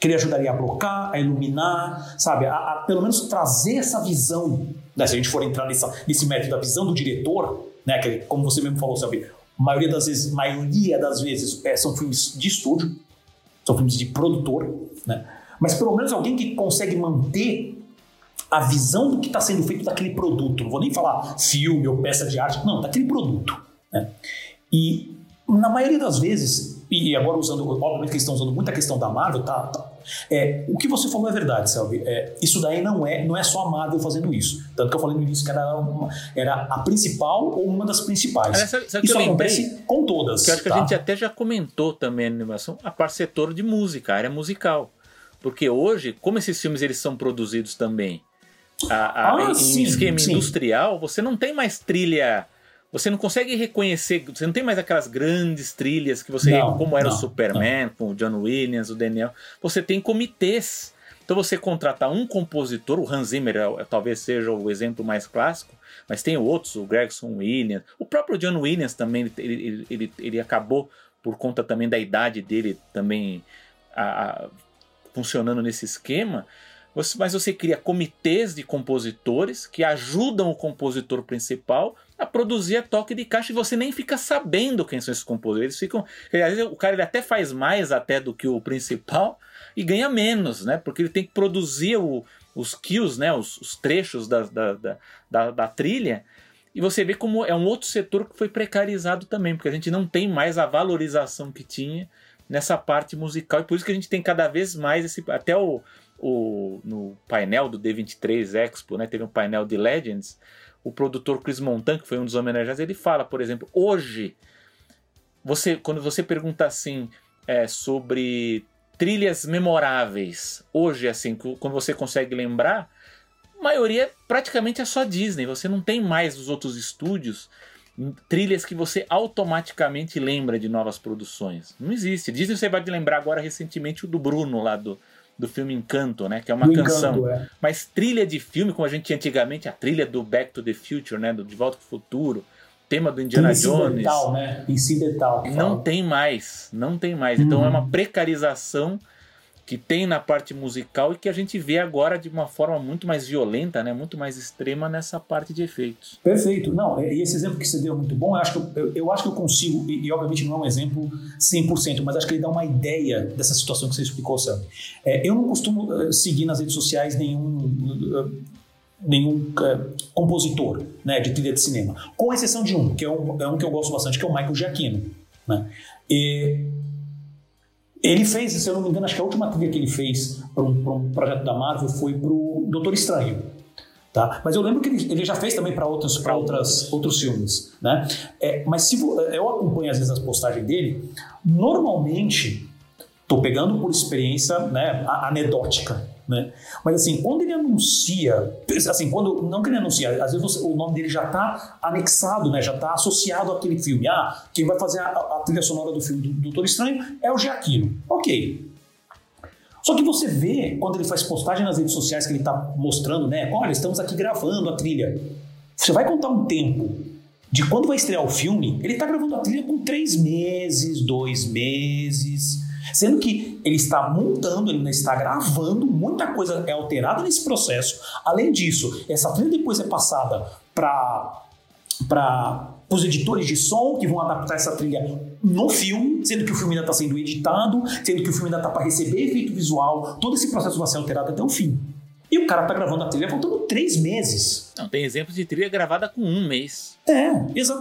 que ele ajudaria a blocar, a iluminar, sabe? A, a, pelo menos trazer essa visão. Né? Se a gente for entrar nessa, nesse método da visão do diretor, né? Que, como você mesmo falou, sabe? Maioria das vezes, maioria das vezes é, são filmes de estúdio, são filmes de produtor, né? Mas pelo menos alguém que consegue manter a visão do que está sendo feito daquele produto. Não vou nem falar filme ou peça de arte, não, daquele produto. Né? E na maioria das vezes, e agora usando, obviamente que eles estão usando muita questão da Marvel, tá, tá é, o que você falou é verdade, Selby. É, isso daí não é, não é só a Marvel fazendo isso. Tanto que eu falei no início que era, uma, era a principal ou uma das principais. sabe, sabe isso acontece com todas. Que eu acho que tá? a gente até já comentou também na animação, a parte setor de música, a área musical. Porque hoje, como esses filmes eles são produzidos também a, a, ah, em sim, esquema sim. industrial, você não tem mais trilha você não consegue reconhecer, você não tem mais aquelas grandes trilhas que você, não, como era não, o Superman, não. com o John Williams, o Daniel. Você tem comitês. Então você contratar um compositor, o Hans Zimmer é, talvez seja o exemplo mais clássico, mas tem outros, o Gregson Williams, o próprio John Williams também, ele, ele, ele, ele acabou por conta também da idade dele também a, a, funcionando nesse esquema. mas você cria comitês de compositores que ajudam o compositor principal a produzir a toque de caixa e você nem fica sabendo quem são esses compositores. Eles ficam. Às vezes o cara ele até faz mais até do que o principal e ganha menos, né? Porque ele tem que produzir o, os kills, né? Os, os trechos da, da, da, da, trilha. E você vê como é um outro setor que foi precarizado também, porque a gente não tem mais a valorização que tinha nessa parte musical. E por isso que a gente tem cada vez mais esse. Até o, o no painel do D23 Expo, né? Teve um painel de Legends o produtor Chris Montan, que foi um dos homenageados, ele fala, por exemplo, hoje, você quando você pergunta assim é, sobre trilhas memoráveis, hoje, assim, quando você consegue lembrar, a maioria praticamente é só Disney. Você não tem mais os outros estúdios trilhas que você automaticamente lembra de novas produções. Não existe. Disney você vai lembrar agora recentemente o do Bruno lá do do filme Encanto, né? Que é uma canção. É. Mas trilha de filme, como a gente tinha antigamente, a trilha do Back to the Future, né? Do De Volta para o Futuro. tema do Indiana Jones. Incidental, né? Incidental. Não tem mais, não tem mais. Uhum. Então é uma precarização que tem na parte musical e que a gente vê agora de uma forma muito mais violenta, né, muito mais extrema nessa parte de efeitos. Perfeito. Não, e esse exemplo que você deu é muito bom. Eu acho que eu, eu acho que eu consigo, e, e, obviamente não é um exemplo 100%, mas acho que ele dá uma ideia dessa situação que você explicou, Sam. É, eu não costumo uh, seguir nas redes sociais nenhum. Uh, nenhum uh, compositor né, de trilha de cinema, com exceção de um, que é um, é um que eu gosto bastante, que é o Michael Giacchino. Né? E ele fez, se eu não me engano, acho que a última trilha que ele fez para um, um, projeto da Marvel foi para o Doutor Estranho. Tá? Mas eu lembro que ele, ele já fez também para outros, pra outras, outros filmes. Né? É, mas se eu acompanho às vezes as postagens dele, normalmente, estou pegando por experiência né, anedótica, né? Mas assim, quando ele anuncia, assim, quando não que ele anuncia, às vezes você, o nome dele já está anexado, né? já está associado àquele filme. Ah, quem vai fazer a, a trilha sonora do filme do Doutor Estranho é o Giacchino. Ok. Só que você vê, quando ele faz postagem nas redes sociais, que ele está mostrando, né? Olha, estamos aqui gravando a trilha. Você vai contar um tempo de quando vai estrear o filme, ele está gravando a trilha com três meses, dois meses. Sendo que ele está montando, ele está gravando, muita coisa é alterada nesse processo. Além disso, essa trilha depois é passada para para os editores de som que vão adaptar essa trilha no filme, sendo que o filme ainda está sendo editado, sendo que o filme ainda está para receber efeito visual, todo esse processo vai ser alterado até o fim. E o cara tá gravando a trilha faltando três meses. Não, tem exemplos de trilha gravada com um mês. É,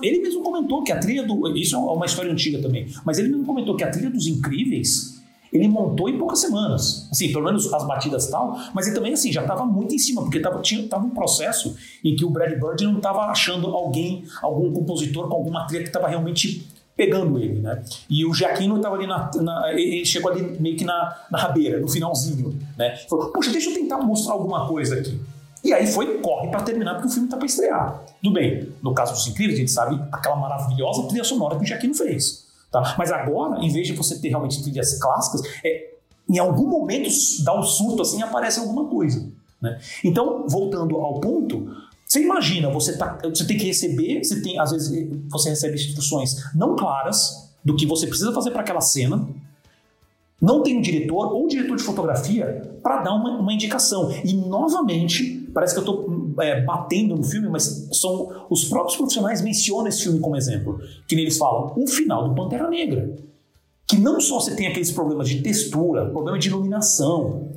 ele mesmo comentou que a trilha do. Isso é uma história antiga também. Mas ele mesmo comentou que a trilha dos incríveis ele montou em poucas semanas. Assim, pelo menos as batidas tal, mas ele também assim, já estava muito em cima, porque estava tinha, tava um processo em que o Brad Bird não estava achando alguém, algum compositor com alguma trilha que estava realmente pegando ele, né? E o Jaquino estava ali na, na, Ele chegou ali meio que na, na rabeira, no finalzinho, né? Falou, poxa, deixa eu tentar mostrar alguma coisa aqui. E aí foi, corre para terminar, porque o filme tá para estrear. Tudo bem, no caso dos Incríveis, a gente sabe aquela maravilhosa trilha sonora que o Jaquino fez. Tá? Mas agora, em vez de você ter realmente trilhas clássicas, é, em algum momento dá um surto assim aparece alguma coisa. Né? Então, voltando ao ponto, você imagina, você, tá, você tem que receber, você tem, às vezes você recebe instruções não claras do que você precisa fazer para aquela cena, não tem um diretor ou um diretor de fotografia para dar uma, uma, indicação. E novamente, parece que eu estou é, batendo no filme, mas são os próprios profissionais mencionam esse filme como exemplo. Que eles falam o final do Pantera Negra. Que não só você tem aqueles problemas de textura, problema de iluminação,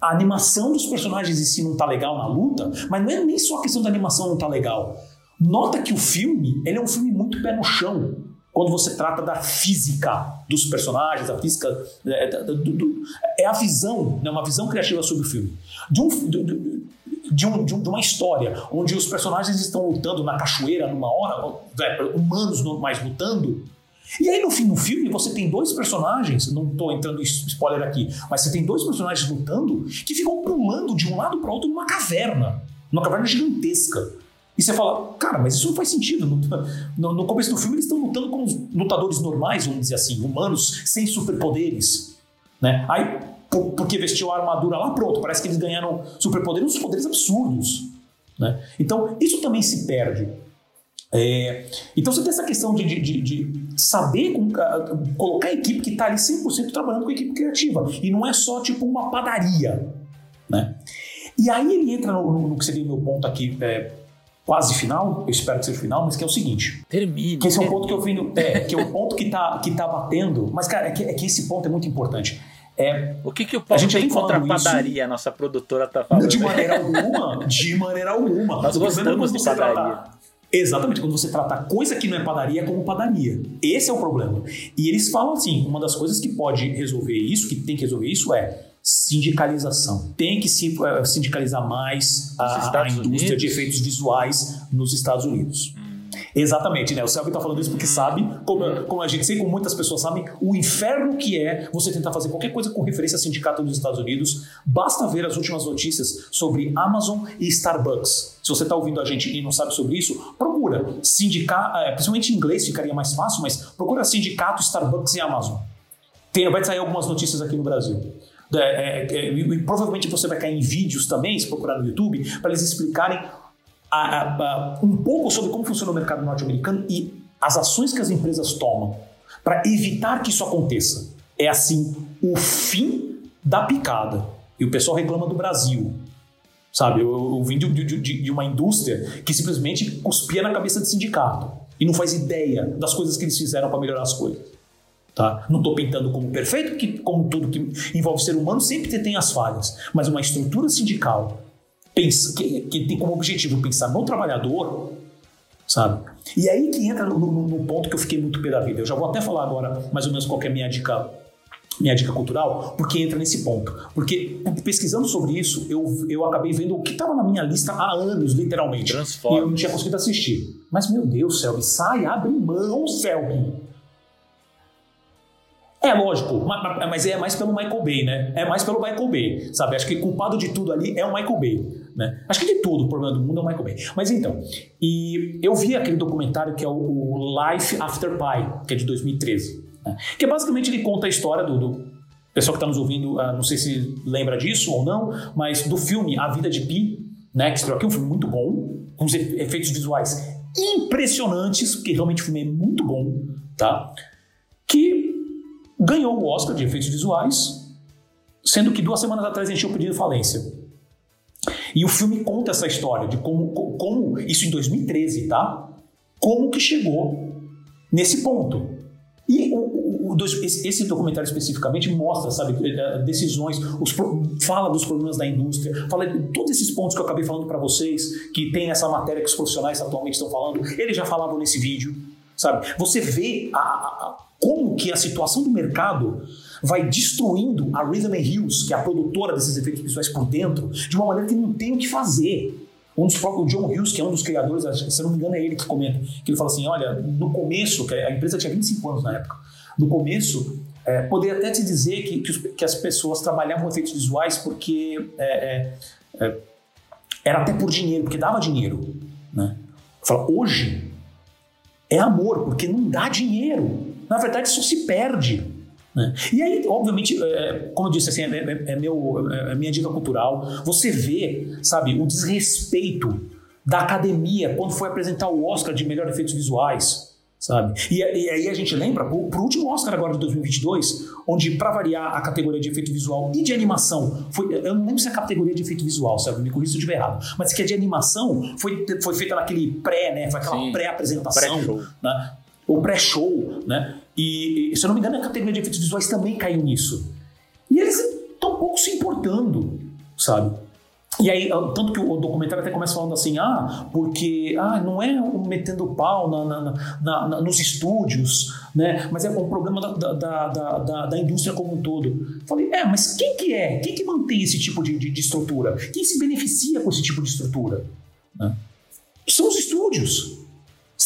a animação dos personagens em si não tá legal na luta, mas não é nem só a questão da animação não tá legal. Nota que o filme, ele é um filme muito pé no chão. Quando você trata da física dos personagens, a física é, do, do, é a visão, né, uma visão criativa sobre o filme. De, um, de, de, um, de, uma história onde os personagens estão lutando na cachoeira numa hora, é, humanos normais lutando, e aí no fim do filme você tem dois personagens, não estou entrando em spoiler aqui, mas você tem dois personagens lutando que ficam pulando de um lado para outro numa caverna, numa caverna gigantesca. E você fala, cara, mas isso não faz sentido. No, no começo do filme eles estão lutando com lutadores normais, vamos dizer assim, humanos sem superpoderes. Né? Aí, por, porque vestiu a armadura lá, pronto, parece que eles ganharam superpoderes, uns poderes absurdos. Né? Então, isso também se perde. É, então você tem essa questão de, de, de saber uh, colocar a equipe que está ali 100% trabalhando com a equipe criativa. E não é só tipo uma padaria. Né? E aí ele entra no, no, no que seria o meu ponto aqui, é, quase final, eu espero que seja final, mas que é o seguinte. Termine. Que esse é um ponto que eu vim. É, que é o ponto que está que tá batendo. Mas, cara, é que, é que esse ponto é muito importante. É, o que, que o Paulo tem contra a padaria, isso, a nossa produtora está falando? De maneira alguma, de maneira alguma. Nós gostamos de padaria. Trata, Exatamente, quando você trata coisa que não é padaria como padaria. Esse é o problema. E eles falam assim: uma das coisas que pode resolver isso, que tem que resolver isso, é sindicalização. Tem que se uh, sindicalizar mais a, a indústria de efeitos visuais nos Estados Unidos. Exatamente, né? O Selby está falando isso porque sabe, como, como a gente sei, como muitas pessoas sabem, o inferno que é você tentar fazer qualquer coisa com referência a sindicato dos Estados Unidos. Basta ver as últimas notícias sobre Amazon e Starbucks. Se você está ouvindo a gente e não sabe sobre isso, procura sindicato, é, principalmente em inglês ficaria mais fácil, mas procura sindicato, Starbucks e Amazon. Tem, vai sair algumas notícias aqui no Brasil. É, é, é, provavelmente você vai cair em vídeos também, se procurar no YouTube, para eles explicarem a, a, um pouco sobre como funciona o mercado norte-americano e as ações que as empresas tomam para evitar que isso aconteça. É assim, o fim da picada. E o pessoal reclama do Brasil. Sabe, eu, eu vim de, de, de, uma indústria que simplesmente cuspia na cabeça de sindicato e não faz ideia das coisas que eles fizeram para melhorar as coisas. Tá? Não estou pintando como perfeito, que como tudo que envolve ser humano sempre tem as falhas, mas uma estrutura sindical pensa, que, que tem como objetivo pensar no trabalhador, sabe? E aí que entra no, no, no, ponto que eu fiquei muito pé da vida. Eu já vou até falar agora mais ou menos qual é a minha dica minha dica cultural, porque entra nesse ponto. Porque pesquisando sobre isso, eu, eu acabei vendo o que estava na minha lista há anos, literalmente. Transforma. E eu não tinha conseguido assistir. Mas, meu Deus, Selby, sai, abre mão, Selby. É lógico, mas é mais pelo Michael Bay, né? É mais pelo Michael Bay, sabe? Acho que culpado de tudo ali é o Michael Bay, né? Acho que de tudo o problema do mundo é o Michael Bay. Mas então, e eu vi aquele documentário que é o Life After Pi, que é de 2013, né? que basicamente ele conta a história do, do pessoal que está nos ouvindo, uh, não sei se lembra disso ou não, mas do filme A Vida de Pi, né? Que estreou aqui, um filme muito bom, com os efeitos visuais impressionantes, porque realmente o filme é muito bom, tá? Que ganhou o Oscar de efeitos visuais, sendo que duas semanas atrás encheu o pedido de falência. E o filme conta essa história de como, como isso em 2013, tá? Como que chegou nesse ponto. E o, o, esse documentário especificamente mostra, sabe, eh, decisões, os, fala dos problemas da indústria, fala de todos esses pontos que eu acabei falando para vocês, que tem essa matéria que os profissionais atualmente estão falando, eles já falavam nesse vídeo, sabe? Você vê a, a, como que a situação do mercado vai destruindo a Rhythm Hills, que é a produtora desses efeitos visuais por dentro, de uma maneira que não tem o que fazer. Um dos próprios John Hughes, que é um dos criadores, se não me engano é ele que comenta, que ele fala assim, olha, no começo, que a empresa tinha 25 anos na época, no começo, é, poderia até te dizer que, que, os, que, as pessoas trabalhavam efeitos visuais porque é, é, é, era até por dinheiro, porque dava dinheiro. Né? Fala, hoje é amor, porque não dá dinheiro na verdade só se perde. Né? E aí, obviamente, é, como eu disse, assim, é, é, é meu, é, é minha dica cultural, você vê, sabe, o desrespeito da academia quando foi apresentar o Oscar de melhor efeitos visuais, sabe? E, e aí a gente lembra, pro, pro último Oscar agora de 2022, onde, para variar a categoria de efeito visual e de animação, foi, eu não lembro se é a categoria de efeito visual, sabe? Me corrija se eu estiver errado, mas que é de animação foi, foi feita naquele pré, né? Foi aquela pré-apresentação, pré né? o pré-show, né? E, se eu não me engano, a categoria de efeitos visuais também caiu nisso. E eles estão pouco se importando, sabe? E aí, ah, tanto que o documentário até começa falando assim, ah, porque ah, não é metendo pau na, na, na, na nos estúdios, né? Mas é um problema da, da, da, da, da indústria como um todo. Falei, é, mas quem que é? Quem que mantém esse tipo de, de, de estrutura? Quem se beneficia com esse tipo de estrutura? Né? São os estúdios.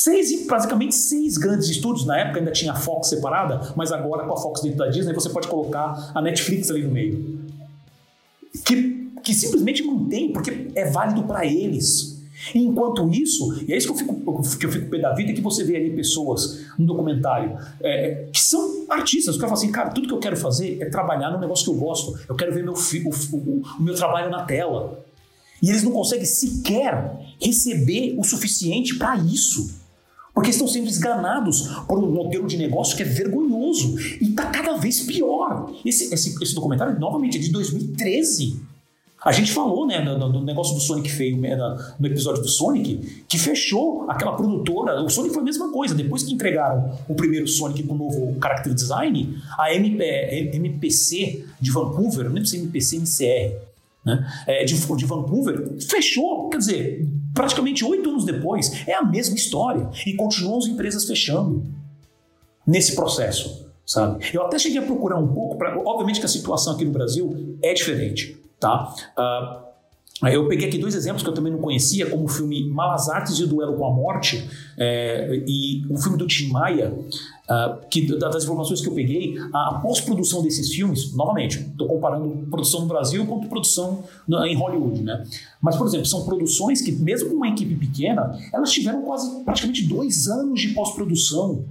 Seis, basicamente seis grandes estúdios. Na época ainda tinha a Fox separada, mas agora com a Fox dentro da Disney você pode colocar a Netflix ali no meio. Que, que simplesmente mantém, porque é válido para eles. Enquanto isso, e é isso que eu fico, que eu fico pé da vida, que você vê ali pessoas no documentário é, é que são artistas, que falam assim, cara, tudo que eu quero fazer é trabalhar no negócio que eu gosto. Eu quero ver meu, o, o, o meu trabalho na tela. E eles não conseguem sequer receber o suficiente para isso. Porque estão sendo esganados por um modelo de negócio que é vergonhoso e está cada vez pior. Esse, esse, esse documentário, novamente, é de 2013. A gente falou né, no, no negócio do Sonic feio, né, no episódio do Sonic, que fechou aquela produtora. O Sonic foi a mesma coisa. Depois que entregaram o primeiro Sonic com o novo character design, a MP, MPC de Vancouver, não lembro se é MPC MCR, né, de, de Vancouver, fechou. Quer dizer, praticamente oito anos depois, é a mesma história. E continuam as empresas fechando nesse processo, sabe? Eu até cheguei a procurar um pouco, pra, obviamente que a situação aqui no Brasil é diferente, tá? Uh, eu peguei aqui dois exemplos que eu também não conhecia, como o filme Malas Artes e o Duelo com a Morte, é, e um filme do Tim Maia, Uh, que das informações que eu peguei, a pós-produção desses filmes, novamente, estou comparando produção no Brasil com produção em Hollywood, né? Mas, por exemplo, são produções que, mesmo com uma equipe pequena, elas tiveram quase praticamente dois anos de pós-produção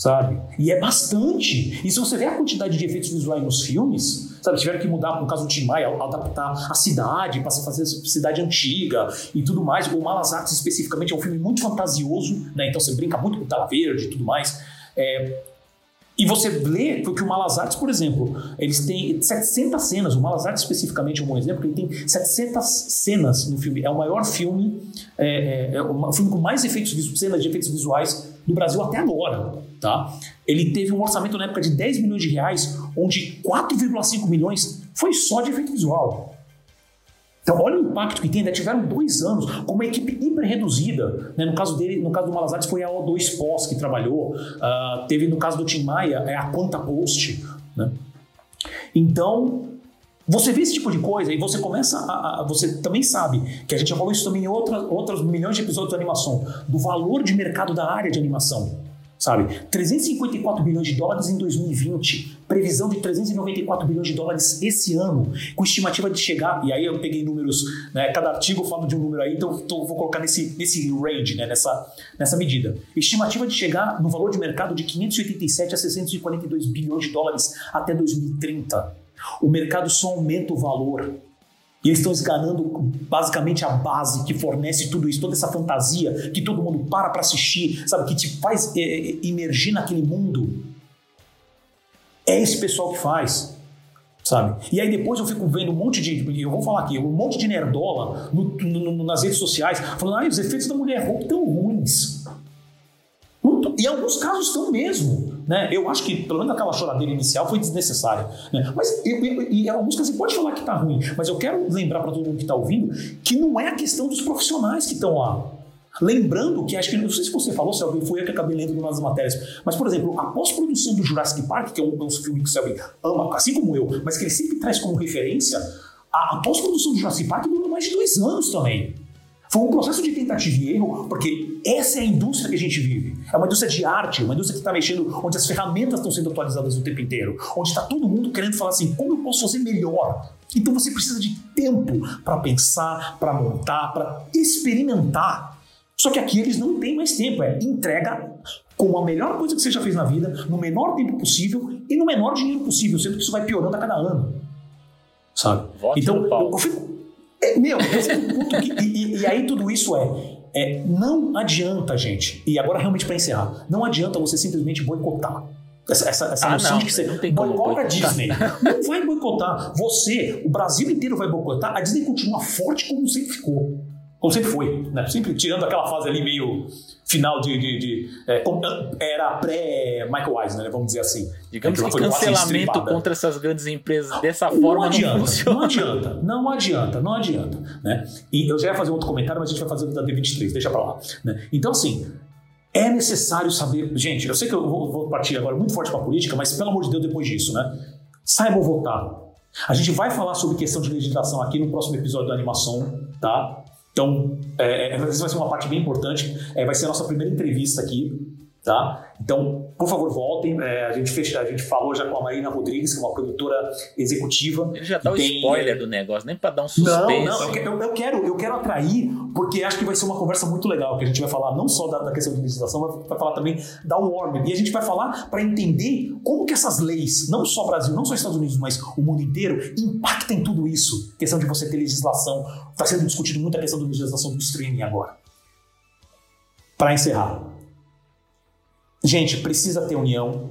sabe? E é bastante. E se você vê a quantidade de efeitos visuais nos filmes, sabe? Tiveram que mudar, no caso do Tim Maia, adaptar a cidade para fazer cidade antiga e tudo mais. O Malas Artes, especificamente, é um filme muito fantasioso, né? Então você brinca muito com tela verde e tudo mais. É, e você lê que o Malas Artes, por exemplo, eles têm 700 cenas. O Malas Artes, especificamente, é um bom exemplo, ele tem 700 cenas no filme. É o maior filme, é, é, é o filme com mais efeitos, cenas de efeitos visuais do Brasil até agora. Tá? Ele teve um orçamento na época de 10 milhões de reais, onde 4,5 milhões foi só de efeito visual. Então, olha o impacto que tem. Ainda tiveram dois anos com uma equipe hiper reduzida. Né? No caso dele, no caso do Malazares, foi a O2 Pós que trabalhou. Uh, teve no caso do Tim Maia, é a Quanta Post. Né? Então, você vê esse tipo de coisa e você começa a, a, Você também sabe que a gente já falou isso também em outras, outros milhões de episódios de animação, do valor de mercado da área de animação sabe? 354 bilhões de dólares em 2020, previsão de 394 bilhões de dólares esse ano, com estimativa de chegar, e aí eu peguei números, né, cada artigo fala de um número aí, então tô, vou colocar nesse, nesse range, né, nessa, nessa medida. Estimativa de chegar no valor de mercado de 587 a 642 bilhões de dólares até 2030. O mercado só aumenta o valor e eles estão esganando basicamente a base que fornece tudo isso, toda essa fantasia que todo mundo para para assistir, sabe, que te faz é, é, emergir naquele mundo. É esse pessoal que faz, sabe? E aí depois eu fico vendo um monte de, eu vou falar aqui, um monte de nerdola no, no, nas redes sociais falando, ah, os efeitos da mulher roupa tão ruins. E em alguns casos estão mesmo. Né? Eu acho que, pelo menos aquela choradeira inicial foi desnecessária. Né? Mas eu, eu, e a música você pode falar que está ruim, mas eu quero lembrar para todo mundo que está ouvindo que não é a questão dos profissionais que estão lá. Lembrando que, acho que, não sei se você falou, Selby, foi eu que acabei lendo nas matérias, mas, por exemplo, a pós-produção do Jurassic Park, que é um, um filme que o Selby ama, assim como eu, mas que ele sempre traz como referência, a, a pós-produção do Jurassic Park durou mais de dois anos também. Foi um processo de tentativa e erro, porque essa é a indústria que a gente vive. É uma indústria de arte, uma indústria que está mexendo, onde as ferramentas estão sendo atualizadas o tempo inteiro, onde está todo mundo querendo falar assim: como eu posso fazer melhor? Então você precisa de tempo para pensar, para montar, para experimentar. Só que aqui eles não têm mais tempo, é entrega com a melhor coisa que você já fez na vida, no menor tempo possível e no menor dinheiro possível, sendo que isso vai piorando a cada ano. Sabe? Vote então, eu, eu fico é, meu, que, e, e, aí tudo isso é, é, não adianta, gente, e agora realmente para encerrar, não adianta você simplesmente boicotar. Essa, essa, essa ah, noção não, de que você não tem boicota a Disney. Não vai boicotar. Você, o Brasil inteiro vai boicotar. A Disney continua forte como sempre ficou. Como sempre foi, né? Sempre tirando aquela fase ali meio final de. de, de é, era pré-Michael Eisner, né? vamos dizer assim. Digamos que cancelamento contra essas grandes empresas dessa não forma adianta, não funciona. Não adianta, não adianta, não adianta. Né? E eu já ia fazer outro comentário, mas a gente vai fazer da D23, deixa pra lá. Né? Então, assim, é necessário saber. Gente, eu sei que eu vou, vou partir agora muito forte para a política, mas pelo amor de Deus, depois disso, né? Saibam votar. A gente vai falar sobre questão de legislação aqui no próximo episódio da animação, tá? Então, é, essa é, vai ser uma parte bem importante. É, vai ser a nossa primeira entrevista aqui, tá? Então, por favor, voltem. É, a, gente fecha, a gente falou já com a Marina Rodrigues, que é uma produtora executiva. Ele já dá o tem... spoiler do negócio, nem para dar um suspense. Não, não, eu, eu, quero, eu quero atrair, porque acho que vai ser uma conversa muito legal, que a gente vai falar não só da, da questão de legislação, mas vai falar também da Warner. E a gente vai falar para entender como que essas leis, não só Brasil, não só Estados Unidos, mas o mundo inteiro, impactam em tudo isso. questão de você ter legislação. Está sendo discutido muito a questão da legislação do streaming agora. Para encerrar, Gente, precisa ter união.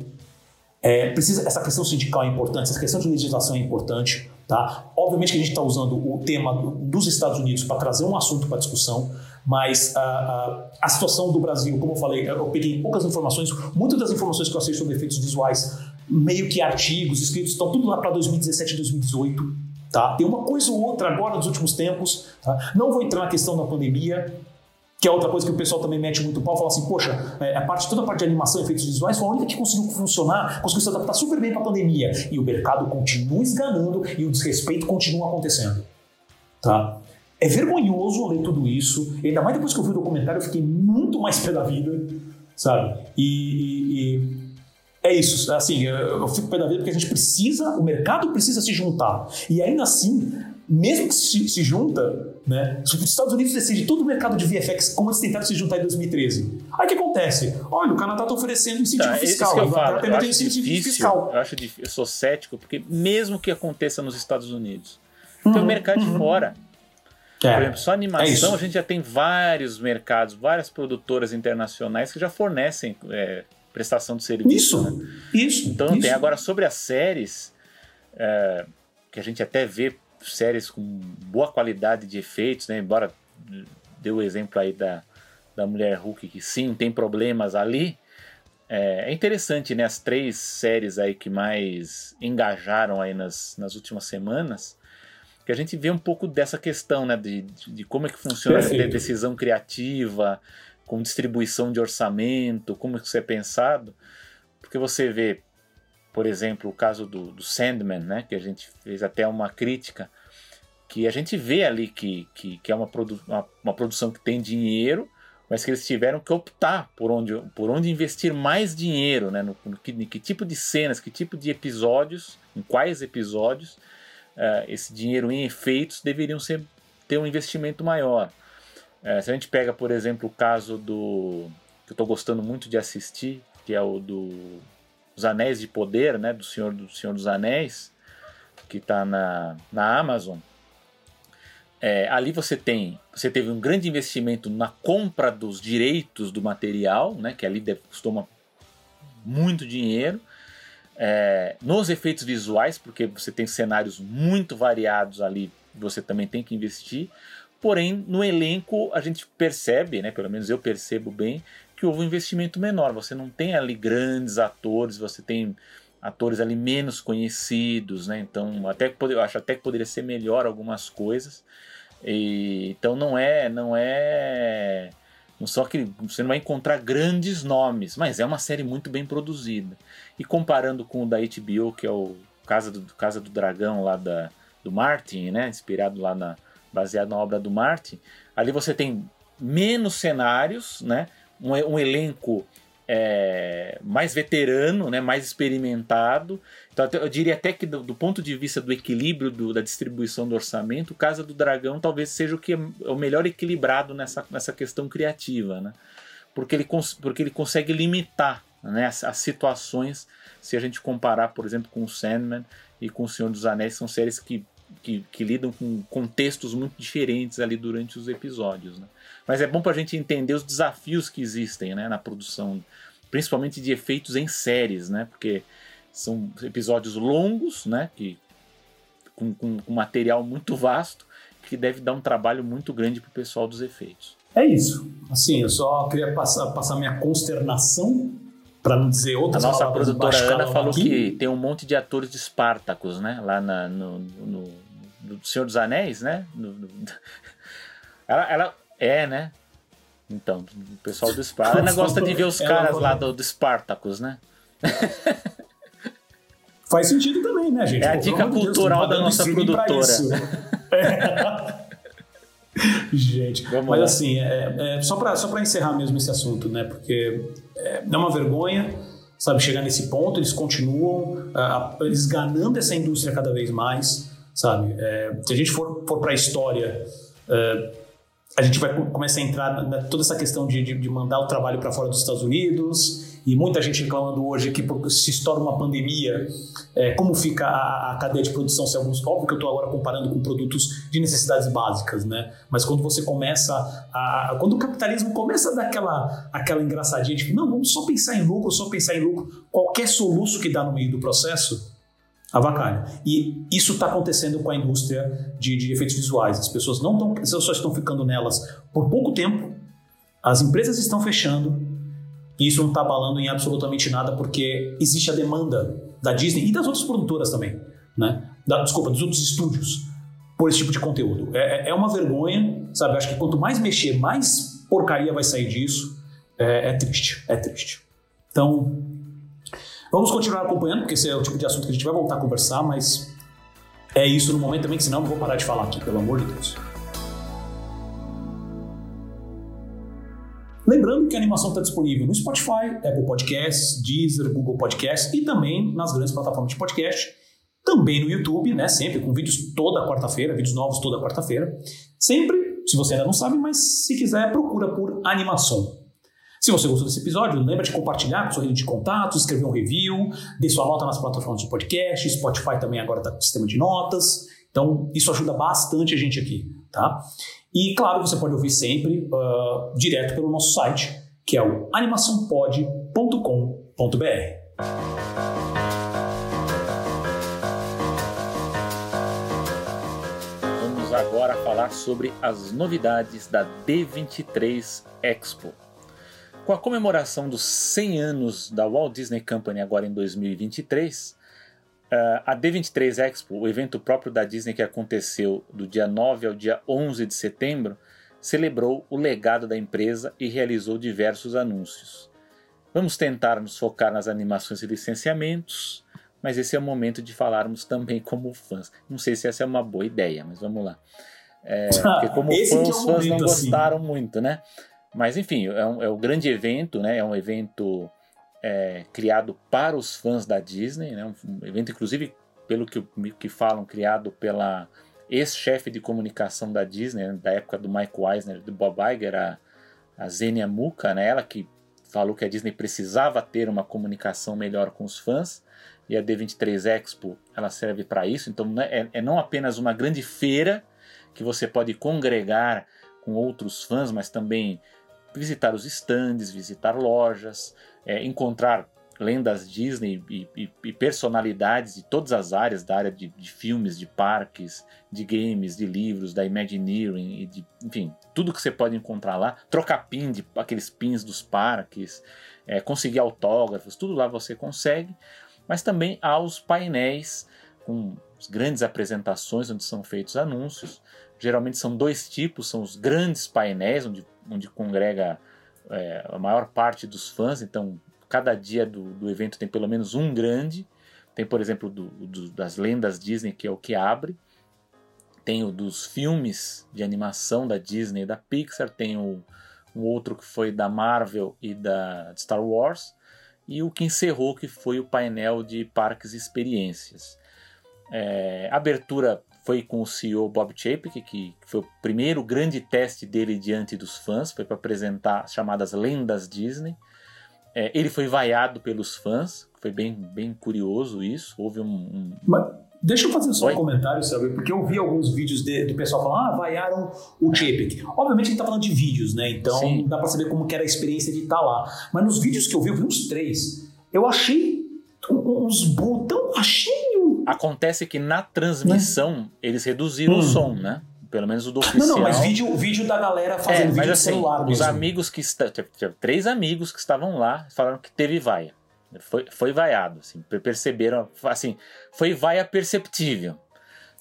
É, precisa, essa questão sindical é importante, essa questão de legislação é importante. Tá? Obviamente que a gente está usando o tema dos Estados Unidos para trazer um assunto para discussão, mas a, a, a, situação do Brasil, como eu falei, eu peguei poucas informações, muitas das informações que eu sei sobre efeitos visuais, meio que artigos escritos, estão tudo lá para 2017 e 2018. Tá? Tem uma coisa ou outra agora nos últimos tempos. Tá? Não vou entrar na questão da pandemia, que é outra coisa que o pessoal também mete muito pau, fala assim, poxa, é, a parte, toda a parte de animação e efeitos visuais foi a única que conseguiu funcionar, conseguiu se adaptar super bem para a pandemia. E o mercado continua esganando e o desrespeito continua acontecendo. Tá? É vergonhoso ler tudo isso, e ainda mais depois que eu vi o documentário, eu fiquei muito mais pé da vida, sabe? E, e é isso, assim, eu fico pé da vida porque a gente precisa, o mercado precisa se juntar. E ainda assim, mesmo que se, se junta, né? Os Estados Unidos decidem todo o mercado de VFX, como eles tentaram se juntar em 2013, Aí o que acontece? Olha, o Canadá está oferecendo incentivo Tá, fiscal. isso que eu falo, eu acho incentivo difícil, fiscal. eu acho difícil, eu sou cético, porque mesmo que aconteça nos Estados Unidos, tem o mercado de fora. É. Por exemplo, só É animação, isso. a gente já tem vários mercados, várias produtoras internacionais que já fornecem é, prestação de serviço. Isso, né? isso. Então isso. tem agora sobre as séries, é, que a gente até vê séries com boa qualidade de efeitos, né? Embora deu o exemplo aí da, da mulher Hulk, que sim, tem problemas ali. É, é interessante, né? As três séries aí que mais engajaram aí nas, nas últimas semanas, que a gente vê um pouco dessa questão, né? De, de, de como é que funciona a decisão criativa, com distribuição de orçamento, como é que isso é pensado. Porque você vê, por exemplo, o caso do, do Sandman, né? Que a gente fez até uma crítica, que a gente vê ali que, que, que é uma, produ uma, uma produção que tem dinheiro, mas que eles tiveram que optar por onde, por onde investir mais dinheiro, né? No, no que, em que tipo de cenas, que tipo de episódios, em quais episódios eh, esse dinheiro em efeitos deveriam ser, ter um investimento maior. Eh, se a gente pega, por exemplo, o caso do. que eu estou gostando muito de assistir, que é o do Os Anéis de Poder, né? Do Senhor, do Senhor dos Anéis, que está na, na Amazon. É, ali você tem, você teve um grande investimento na compra dos direitos do material, né, que ali deve, custou uma- muito dinheiro, É, nos efeitos visuais, porque você tem cenários muito variados ali, você também tem que investir. Porém, no elenco a gente percebe, né, pelo menos eu percebo bem, que houve um investimento menor. Você não tem ali grandes atores, você tem atores ali menos conhecidos, né? Então, até que eu acho até que poderia ser melhor algumas coisas. E, então não é, não é, não só que você não vai encontrar grandes nomes, mas é uma série muito bem produzida. E comparando com o da HBO, que é o Casa do, Casa do Dragão lá da, do Martin, né? Inspirado lá na baseado na obra do Martin, ali você tem menos cenários, né? Um, um elenco é, mais veterano, né, mais experimentado. Então, eu diria até que, do, do ponto de vista do equilíbrio do- da distribuição do orçamento, Casa do Dragão talvez seja o que é o melhor equilibrado nessa, nessa questão criativa, né? porque, ele, porque ele consegue limitar né, as, as situações se a gente comparar, por exemplo, com o Sandman e com o Senhor dos Anéis, são séries que, que, que lidam com contextos muito diferentes ali durante os episódios. Né? Mas é bom para a gente entender os desafios que existem né, na produção, principalmente de efeitos em séries, né? Porque são episódios longos, né? Que, com, com, com material muito vasto, que deve dar um trabalho muito grande para o pessoal dos efeitos. É isso. Assim, eu só queria passar, passar minha consternação, para não dizer A outras nossa palavras produtora Ana falou aqui. que tem um monte de atores de Spartacus, né? Lá na, no, no, no Senhor dos Anéis, né? No- Ela, ela é, né? Então, o pessoal do. A Ana gosta de ver os Ela caras lá do, do Spartacus, né? Faz sentido também, né, gente? É a Pô, dica Deus, cultural estamos da nossa produtora. isso. É. Gente, Vamos mas lá. assim, é, é, só para só pra encerrar mesmo esse assunto, né? Porque é, é uma vergonha, sabe, chegar nesse ponto, eles continuam ah, eles ganando essa indústria cada vez mais, sabe? É, se a gente for, for para a história, é, a gente vai começar a entrar na, toda essa questão de, de, de mandar o trabalho para fora dos Estados Unidos e muita gente reclamando hoje que se estoura uma pandemia, é, como fica a, a cadeia de produção se alguns óbvio que eu estou agora comparando com produtos de necessidades básicas, né? Mas quando você começa a- quando o capitalismo começa a dar aquela aquela engraçadinha tipo não vamos só pensar em lucro, só pensar em lucro, qualquer soluço que dá no meio do processo avacalha. E isso está acontecendo com a indústria de, de efeitos visuais. As pessoas não estão, as pessoas estão ficando nelas por pouco tempo. As empresas estão fechando. E isso não está abalando em absolutamente nada porque existe a demanda da Disney e das outras produtoras também, né? Da, desculpa, dos outros estúdios por esse tipo de conteúdo. É, é- é uma vergonha, sabe? Acho que quanto mais mexer, mais porcaria vai sair disso. É, é triste, é triste. Então, Vamos continuar acompanhando, porque esse é o tipo de assunto que a gente vai voltar a conversar, mas é isso no momento também, que senão eu não vou parar de falar aqui, pelo amor de Deus. Lembrando que a animação está disponível no Spotify, Apple Podcasts, Deezer, Google Podcasts e também nas grandes plataformas de podcast. Também no YouTube, né? Sempre com vídeos toda quarta-feira, vídeos novos toda quarta-feira. Sempre, se você ainda não sabe, mas se quiser, procura por animação. Se você gostou desse episódio, lembra de compartilhar com sua rede de contatos, escrever um review, dê sua nota nas plataformas de podcast, Spotify também agora está com sistema de notas. Então, isso ajuda bastante a gente aqui, tá? E, claro, você pode ouvir sempre uh, direto pelo nosso site, que é o animaçãopod.com.br. Vamos agora falar sobre as novidades da D23 Expo. Com a comemoração dos 100 anos da Walt Disney Company agora em 2023, Uh, a D23 Expo, o evento próprio da Disney que aconteceu do dia 9 ao dia 11 de setembro, celebrou o legado da empresa e realizou diversos anúncios. Vamos tentar nos focar nas animações e licenciamentos, mas esse é o momento de falarmos também como fãs. Não sei se essa é uma boa ideia, mas vamos lá. É, porque como fãs, é os fãs não assim. gostaram assim. muito, né? Mas enfim, é um, é um grande evento, né? É um evento é, criado para os fãs da Disney, né? um evento inclusive pelo que, que falam criado pela ex-chefe de comunicação da Disney né? da época do Mike Eisner, do Bob Iger, a, a Zenia Muka, né? ela que falou que a Disney precisava ter uma comunicação melhor com os fãs e a D23 Expo ela serve para isso. Então né, é, é não apenas uma grande feira que você pode congregar com outros fãs, mas também visitar os estandes, visitar lojas, é, encontrar lendas Disney e, e, e, personalidades de todas as áreas da área de, de, filmes, de parques, de games, de livros, da Imagineering, e de, enfim, tudo que você pode encontrar lá. Trocar pin de aqueles pins dos parques, é, conseguir autógrafos, tudo lá você consegue. Mas também há os painéis com grandes apresentações onde são feitos anúncios. Geralmente são dois tipos, são os grandes painéis onde, onde congrega é, a maior parte dos fãs, então cada dia do, do evento tem pelo menos um grande. Tem, por exemplo, do, do, das lendas Disney, que é o que abre. Tem o dos filmes de animação da Disney e da Pixar. Tem o, outro que foi da Marvel e da Star Wars. E o que encerrou, que foi o painel de parques e experiências. É, abertura foi com o CEO Bob Chapek, que foi o primeiro grande teste dele diante dos fãs, foi para apresentar as chamadas lendas Disney. É, ele foi vaiado pelos fãs, foi bem, bem curioso isso. Houve um. um... Mas deixa eu fazer só Oi? um comentário, Selby, porque eu vi alguns vídeos de, do pessoal falando, ah, vaiaram o Chapek. Obviamente a gente tá falando de vídeos, né? Então Sim. dá para saber como que era a experiência de estar tá lá. Mas nos vídeos que eu vi, eu vi uns três. Eu achei uns botão baixinho. Acontece que na transmissão né? eles reduziram hum. o som, né? Pelo menos o do oficial. Não, não, mas vídeo, vídeo da galera fazendo é, vídeo mas, assim, celular mesmo. Os amigos que estavam. Três amigos que estavam lá falaram que teve vaia. Foi, foi vaiado, assim, perceberam, assim, foi vaia perceptível.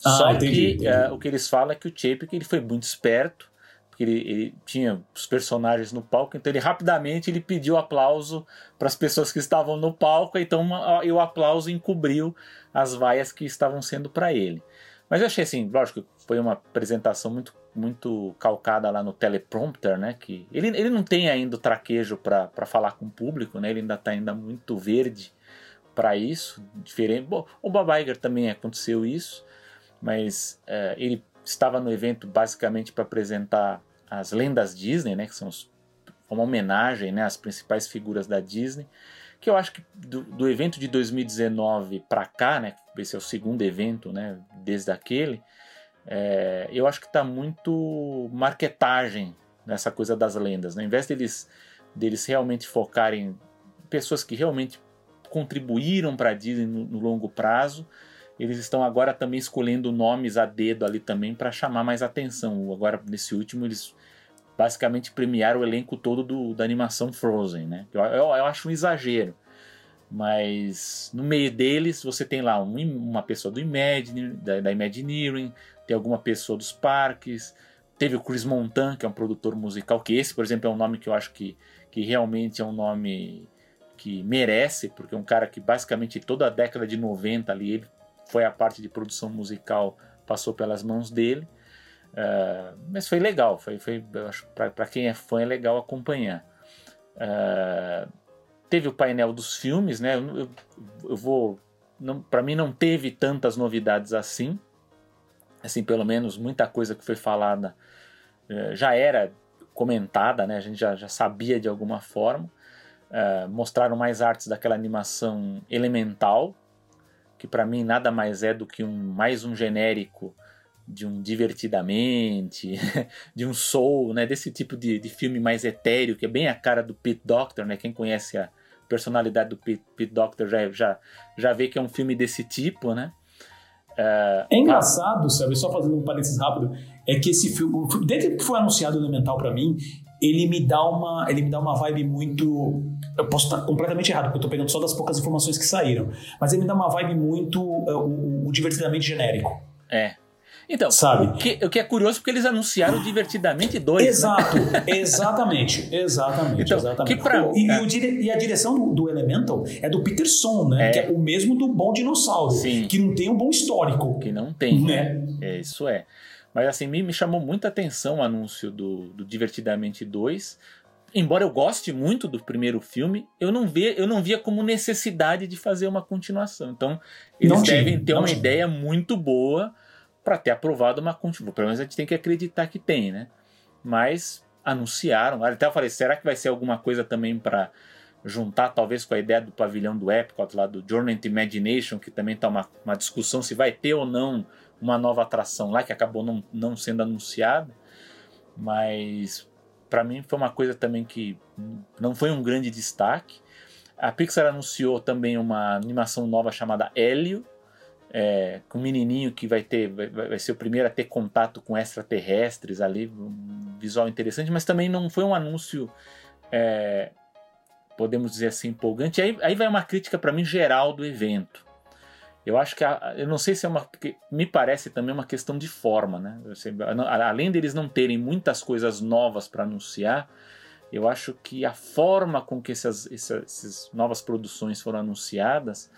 Ah, Só entendi, que entendi. Uh, o que eles falam é que o Chapek ele foi muito esperto, porque ele, ele, tinha os personagens no palco, então ele rapidamente ele pediu aplauso para as pessoas que estavam no palco, então o aplauso encobriu as vaias que estavam sendo para ele. Mas eu achei assim, lógico, foi uma apresentação muito muito calcada lá no teleprompter, né? Que ele, ele não tem ainda o traquejo para falar com o público, né? Ele ainda está ainda muito verde para isso, diferente. Bom, o Bob Iger também aconteceu isso, mas é, ele estava no evento basicamente para apresentar as lendas Disney, né? Que são os, uma homenagem, né? Às principais figuras da Disney que eu acho que do, do evento de 2019 para cá, né, esse é o segundo evento, né, desde aquele, é, eu acho que está muito marketagem nessa coisa das lendas, né? Ao invés deles, deles realmente focarem pessoas que realmente contribuíram para a Disney no, no, longo prazo, eles estão agora também escolhendo nomes a dedo ali também para chamar mais atenção. Agora, nesse último, eles basicamente premiaram o elenco todo do, da animação Frozen, né? Eu, eu, eu acho um exagero. Mas no meio deles você tem lá um, uma pessoa do Imagine, da, da Imagineering, tem alguma pessoa dos parques, teve o Chris Montan, que é um produtor musical, que esse, por exemplo, é um nome que eu acho que, que realmente é um nome que merece, porque é um cara que basicamente toda a década de 90 ali, ele foi a parte de produção musical, passou pelas mãos dele. Uh, mas foi legal, foi, foi para quem é fã é legal acompanhar. Uh, teve o painel dos filmes, né? Eu, eu, eu vou, para mim não teve tantas novidades assim assim, pelo menos muita coisa que foi falada eh, já era comentada, né? A gente já, já sabia de alguma forma. Uh, mostraram mais artes daquela animação elemental, que para mim nada mais é do que um mais um genérico de um divertidamente, de um soul, né? Desse tipo de, de filme mais etéreo, que é bem a cara do Pete Doctor, né? Quem conhece a personalidade do Pete, Pete Doctor já, já, já vê que é um filme desse tipo, né? É, é engraçado, sabe? Só fazendo um parênteses rápido, é que esse filme, desde que foi anunciado Elemental para mim, ele me dá uma, ele me dá uma vibe muito, eu posso estar completamente errado porque eu tô pegando só das poucas informações que saíram, mas ele me dá uma vibe muito uh, o, o divertidamente genérico. É, então, Sabe? O, que, o que é curioso porque eles anunciaram divertidamente dois. Né? Exato, né? exatamente, exatamente, então, exatamente. Que pra, e, é. e, e, a direção do, do, Elemental é do Peterson, né? É. Que é o mesmo do Bom Dinossauro, Sim. que não tem um bom histórico. Que não tem, né? É, isso é. Mas assim, me, me chamou muita atenção o anúncio do, do Divertidamente 2. Embora eu goste muito do primeiro filme, eu não, via, eu não via como necessidade de fazer uma continuação. Então, eles não devem tinha, ter uma tinha. ideia muito boa para ter aprovado uma continuação. Pelo menos a gente tem que acreditar que tem, né? Mas anunciaram. Até eu falei, será que vai ser alguma coisa também para juntar talvez com a ideia do pavilhão do Epcot lá do Journey to Imagination, que também está uma, uma discussão se vai ter ou não uma nova atração lá, que acabou não, não sendo anunciada. Mas para mim foi uma coisa também que não foi um grande destaque. A Pixar anunciou também uma animação nova chamada Hélio, é, com um menininho que vai ter vai, vai, ser o primeiro a ter contato com extraterrestres ali, um visual interessante, mas também não foi um anúncio, é, podemos dizer assim, empolgante. Aí, aí vai uma crítica para mim geral do evento. Eu acho que a, eu não sei se é uma, me parece também uma questão de forma, né? Além deles não terem muitas coisas novas para anunciar, eu acho que a forma com que essas, essas, essas novas produções foram anunciadas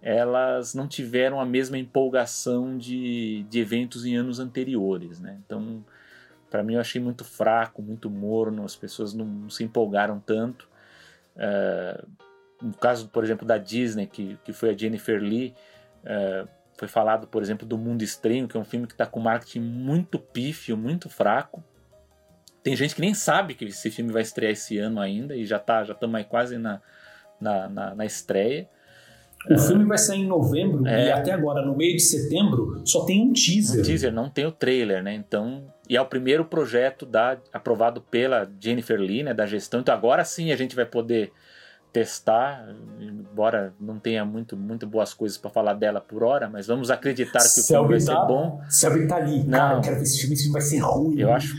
elas não tiveram a mesma empolgação de, de eventos em anos anteriores, né? Então, para mim eu achei muito fraco, muito morno, as pessoas não, não se empolgaram tanto. Uh, no caso, por exemplo, da Disney, que, que foi a Jennifer Lee, uh, foi falado, por exemplo, do Mundo Estranho, que é um filme que está com marketing muito pífio, muito fraco. Tem gente que nem sabe que esse filme vai estrear esse ano ainda e já tá, já estamos aí quase na, na, na, na estreia. O é. filme vai sair em novembro é. e até agora, no meio de setembro, só tem um teaser. Um teaser, não tem o trailer, né? Então, e é o primeiro projeto da, aprovado pela Jennifer Lee, né, da gestão. Então agora sim a gente vai poder testar, embora não tenha muito, muito boas coisas para falar dela por hora, mas vamos acreditar que o filme vai ser tá- bom. Se alguém tá ali, não, cara, eu quero ver esse filme, esse filme vai ser ruim. Eu acho.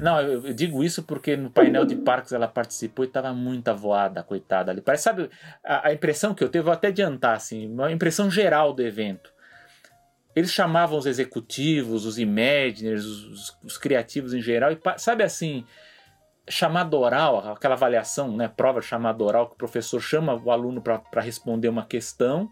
Não, eu, eu, digo isso porque no painel de parques ela participou e tava muito avoada, coitada ali. Parece, sabe, a, a impressão que eu teve, vou até adiantar, assim, uma impressão geral do evento. Eles chamavam os executivos, os imaginers, os, os criativos em geral, e sabe assim, chamada oral, aquela avaliação, né, prova chamada oral, que o professor chama o aluno para responder uma questão,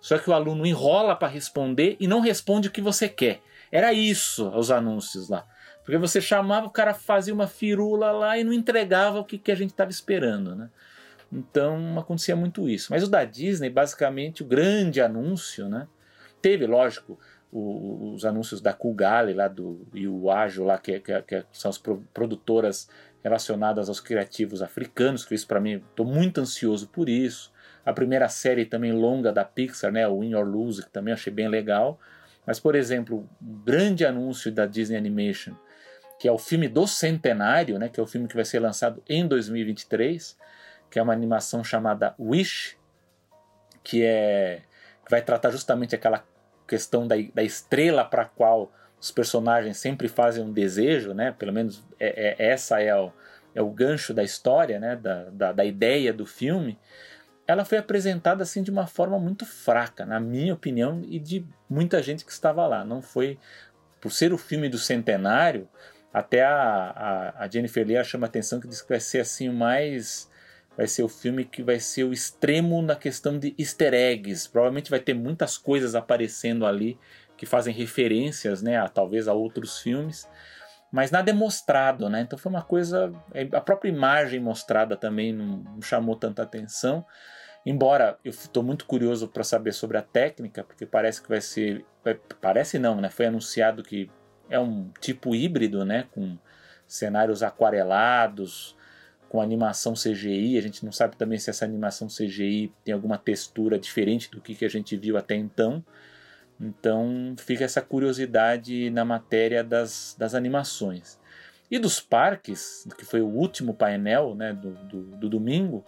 só que o aluno enrola para responder e não responde o que você quer. Era isso os anúncios lá. Porque você chamava, o cara fazia uma firula lá e não entregava o que, que a gente estava esperando, né? Então acontecia muito isso. Mas o da Disney, basicamente, o grande anúncio, né? Teve, lógico, o, os anúncios da Kugali lá do, e o Ágil lá, que, que, que são as produtoras relacionadas aos criativos africanos, que isso para mim, estou muito ansioso por isso. A primeira série também longa da Pixar, né, o Win or Lose, que também achei bem legal. Mas, por exemplo, um grande anúncio da Disney Animation, que é o filme do centenário, né, que é o filme que vai ser lançado em 2023, que é uma animação chamada Wish, que é que vai tratar justamente aquela questão da, da estrela para a qual os personagens sempre fazem um desejo, né? Pelo menos é, é essa é o, é o gancho da história, né? Da, da, da, ideia do filme. Ela foi apresentada assim de uma forma muito fraca, na minha opinião, e de muita gente que estava lá. Não foi por ser o filme do centenário. Até a, a, a Jennifer Lee chama atenção que diz que vai ser assim mais vai ser o filme que vai ser o extremo na questão de easter eggs. Provavelmente vai ter muitas coisas aparecendo ali que fazem referências, né, a, talvez a outros filmes, mas nada é mostrado, né? Então foi uma coisa, é, a própria imagem mostrada também não, não chamou tanta atenção. Embora eu estou muito curioso para saber sobre a técnica, porque parece que vai ser, vai, parece não, né? Foi anunciado que é um tipo híbrido, né, com cenários aquarelados, com animação CGI. A gente não sabe também se essa animação CGI tem alguma textura diferente do que, que a gente viu até então. Então fica essa curiosidade na matéria das, das animações. E dos parques, que foi o último painel né, do, do, do domingo,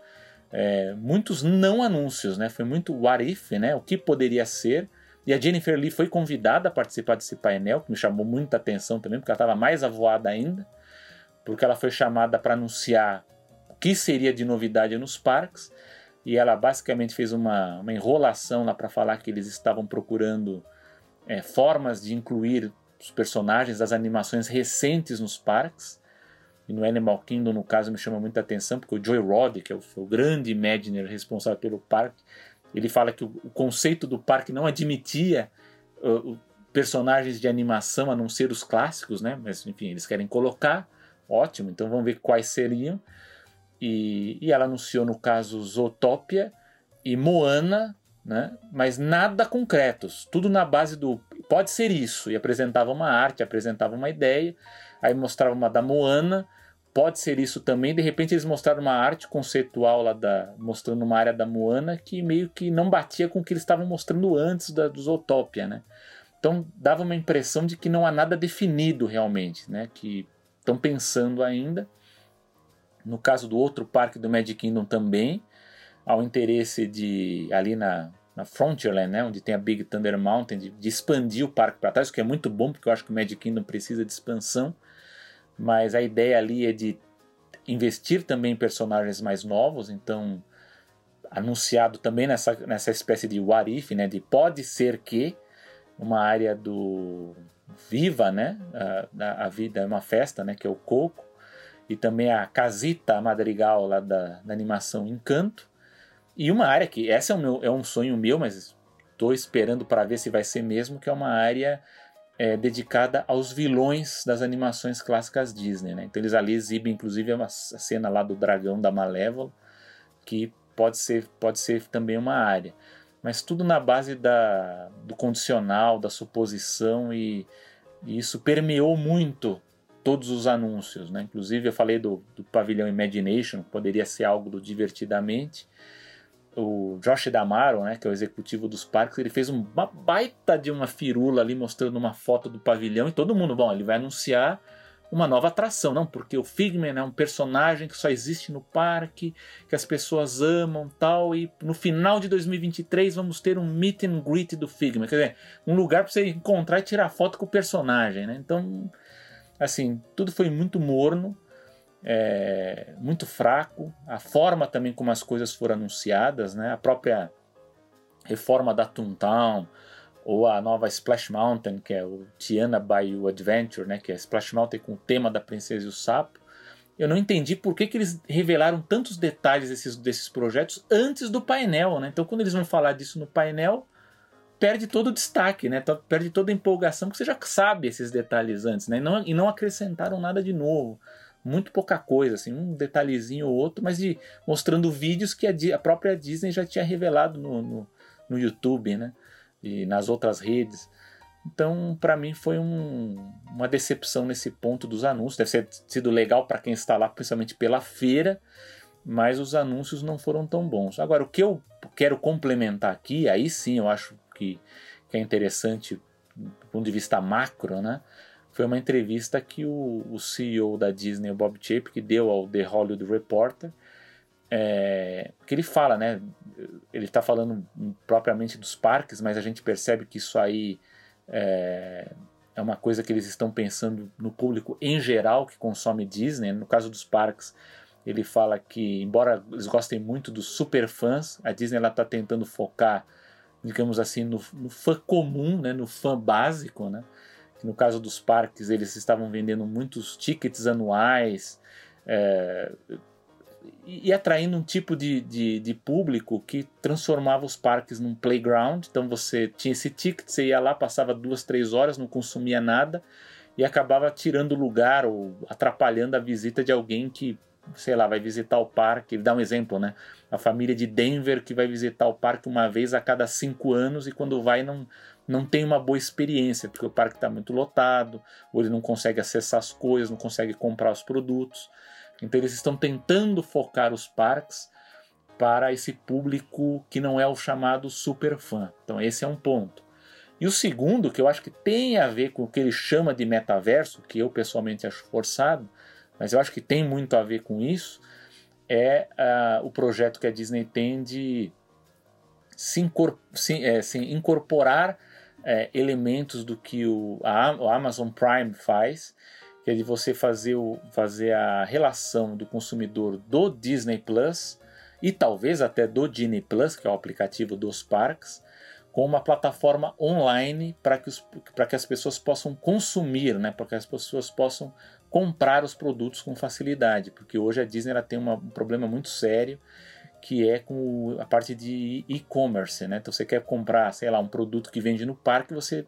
é, muitos não anúncios, né? Foi muito what if, né? O que poderia ser. E a Jennifer Lee foi convidada a participar desse painel, que me chamou muita atenção também, porque ela estava mais avoada ainda, porque ela foi chamada para anunciar o que seria de novidade nos parques, e ela basicamente fez uma, uma enrolação lá para falar que eles estavam procurando é, formas de incluir os personagens das animações recentes nos parques. E no Animal Kingdom, no caso, me chama muita atenção, porque o Joy Rod, que é o, o grande Imagineer responsável pelo parque, ele fala que o, o conceito do parque não admitia uh, personagens de animação a não ser os clássicos, né? Mas enfim, eles querem colocar, ótimo, então vamos ver quais seriam. E, e ela anunciou, no caso, Zootopia e Moana, né? mas nada concretos, tudo na base do pode ser isso, e apresentava uma arte, apresentava uma ideia, aí mostrava uma da Moana, pode ser isso também, de repente eles mostraram uma arte conceitual lá da, mostrando uma área da Moana que meio que não batia com o que eles estavam mostrando antes da, do Zootopia, né? Então dava uma impressão de que não há nada definido realmente, né? Que estão pensando ainda. No caso do outro parque do Magic Kingdom também, ao interesse de ali na, na Frontierland, né, onde tem a Big Thunder Mountain, de, de expandir o parque para trás, o que é muito bom, porque eu acho que o Magic Kingdom precisa de expansão, mas a ideia ali é de investir também em personagens mais novos, então anunciado também nessa, nessa espécie de what if, né, de pode ser que uma área do Viva, né, a, a vida é uma festa, né, que é o Coco, e também a Casita Madrigal lá da, da animação Encanto, e uma área que, essa é, meu, é um sonho meu, mas estou esperando para ver se vai ser mesmo, que é uma área é, dedicada aos vilões das animações clássicas Disney. Né? Então eles ali exibem, inclusive, uma cena lá do dragão da Malévola, que pode ser, pode ser também uma área. Mas tudo na base da, do condicional, da suposição, e, e isso permeou muito todos os anúncios. Né? Inclusive, eu falei do, do pavilhão Imagination, poderia ser algo do Divertidamente o Josh Damaro, né, que é o executivo dos parques, ele fez uma baita de uma firula ali mostrando uma foto do pavilhão e todo mundo, bom, ele vai anunciar uma nova atração, não, porque o Figman é um personagem que só existe no parque, que as pessoas amam, tal, e no final de 2023 vamos ter um meet and greet do Figman, quer dizer, um lugar para você encontrar e tirar foto com o personagem, né? Então, assim, tudo foi muito morno é, muito fraco, a forma também como as coisas foram anunciadas, né? a própria reforma da Toontown, ou a nova Splash Mountain, que é o Tiana Bayou Adventure, né? que é Splash Mountain com o tema da Princesa e o Sapo, eu não entendi por que, que eles revelaram tantos detalhes desses, desses projetos antes do painel. Né? Então, quando eles vão falar disso no painel, perde todo o destaque, né? perde toda a empolgação, porque você já sabe esses detalhes antes, né? e, não, e não acrescentaram nada de novo muito pouca coisa, assim, um detalhezinho ou outro, mas de, mostrando vídeos que a, a própria Disney já tinha revelado no, no, no, YouTube, né? E nas outras redes. Então, para mim, foi um, uma decepção nesse ponto dos anúncios. Deve ter sido legal para quem está lá, principalmente pela feira, mas os anúncios não foram tão bons. Agora, o que eu quero complementar aqui, aí sim eu acho que, que é interessante do ponto de vista macro, né? foi uma entrevista que o, o CEO da Disney, o Bob Chapek, deu ao The Hollywood Reporter, é, que ele fala, né? Ele está falando propriamente dos parques, mas a gente percebe que isso aí é, é, uma coisa que eles estão pensando no público em geral que consome Disney. No caso dos parques, ele fala que, embora eles gostem muito dos super fãs, a Disney está tentando focar, digamos assim, no, no fã comum, né? No fã básico, né? No caso dos parques, eles estavam vendendo muitos tickets anuais é, e, e, atraindo um tipo de, de, de, público que transformava os parques num playground. Então você tinha esse ticket, você ia lá, passava duas, três horas, não consumia nada e acabava tirando lugar ou atrapalhando a visita de alguém que sei lá, vai visitar o parque, dá um exemplo, né? A família de Denver que vai visitar o parque uma vez a cada cinco anos e quando vai não, não tem uma boa experiência, porque o parque está muito lotado, ou ele não consegue acessar as coisas, não consegue comprar os produtos. Então eles estão tentando focar os parques para esse público que não é o chamado super fã. Então esse é um ponto. E o segundo, que eu acho que tem a ver com o que ele chama de metaverso, que eu pessoalmente acho forçado, mas eu acho que tem muito a ver com isso, é uh, o projeto que a Disney tem de se, se, é, se incorporar é, elementos do que o, a, o Amazon Prime faz, que é de você fazer, o, fazer a relação do consumidor do Disney Plus e talvez até do Disney Plus, que é o aplicativo dos parques, com uma plataforma online para que, que as pessoas possam consumir, né, para que as pessoas possam comprar os produtos com facilidade, porque hoje a Disney ela tem uma, um problema muito sério que é com a parte de e-commerce, né? Então você quer comprar, sei lá, um produto que vende no parque, você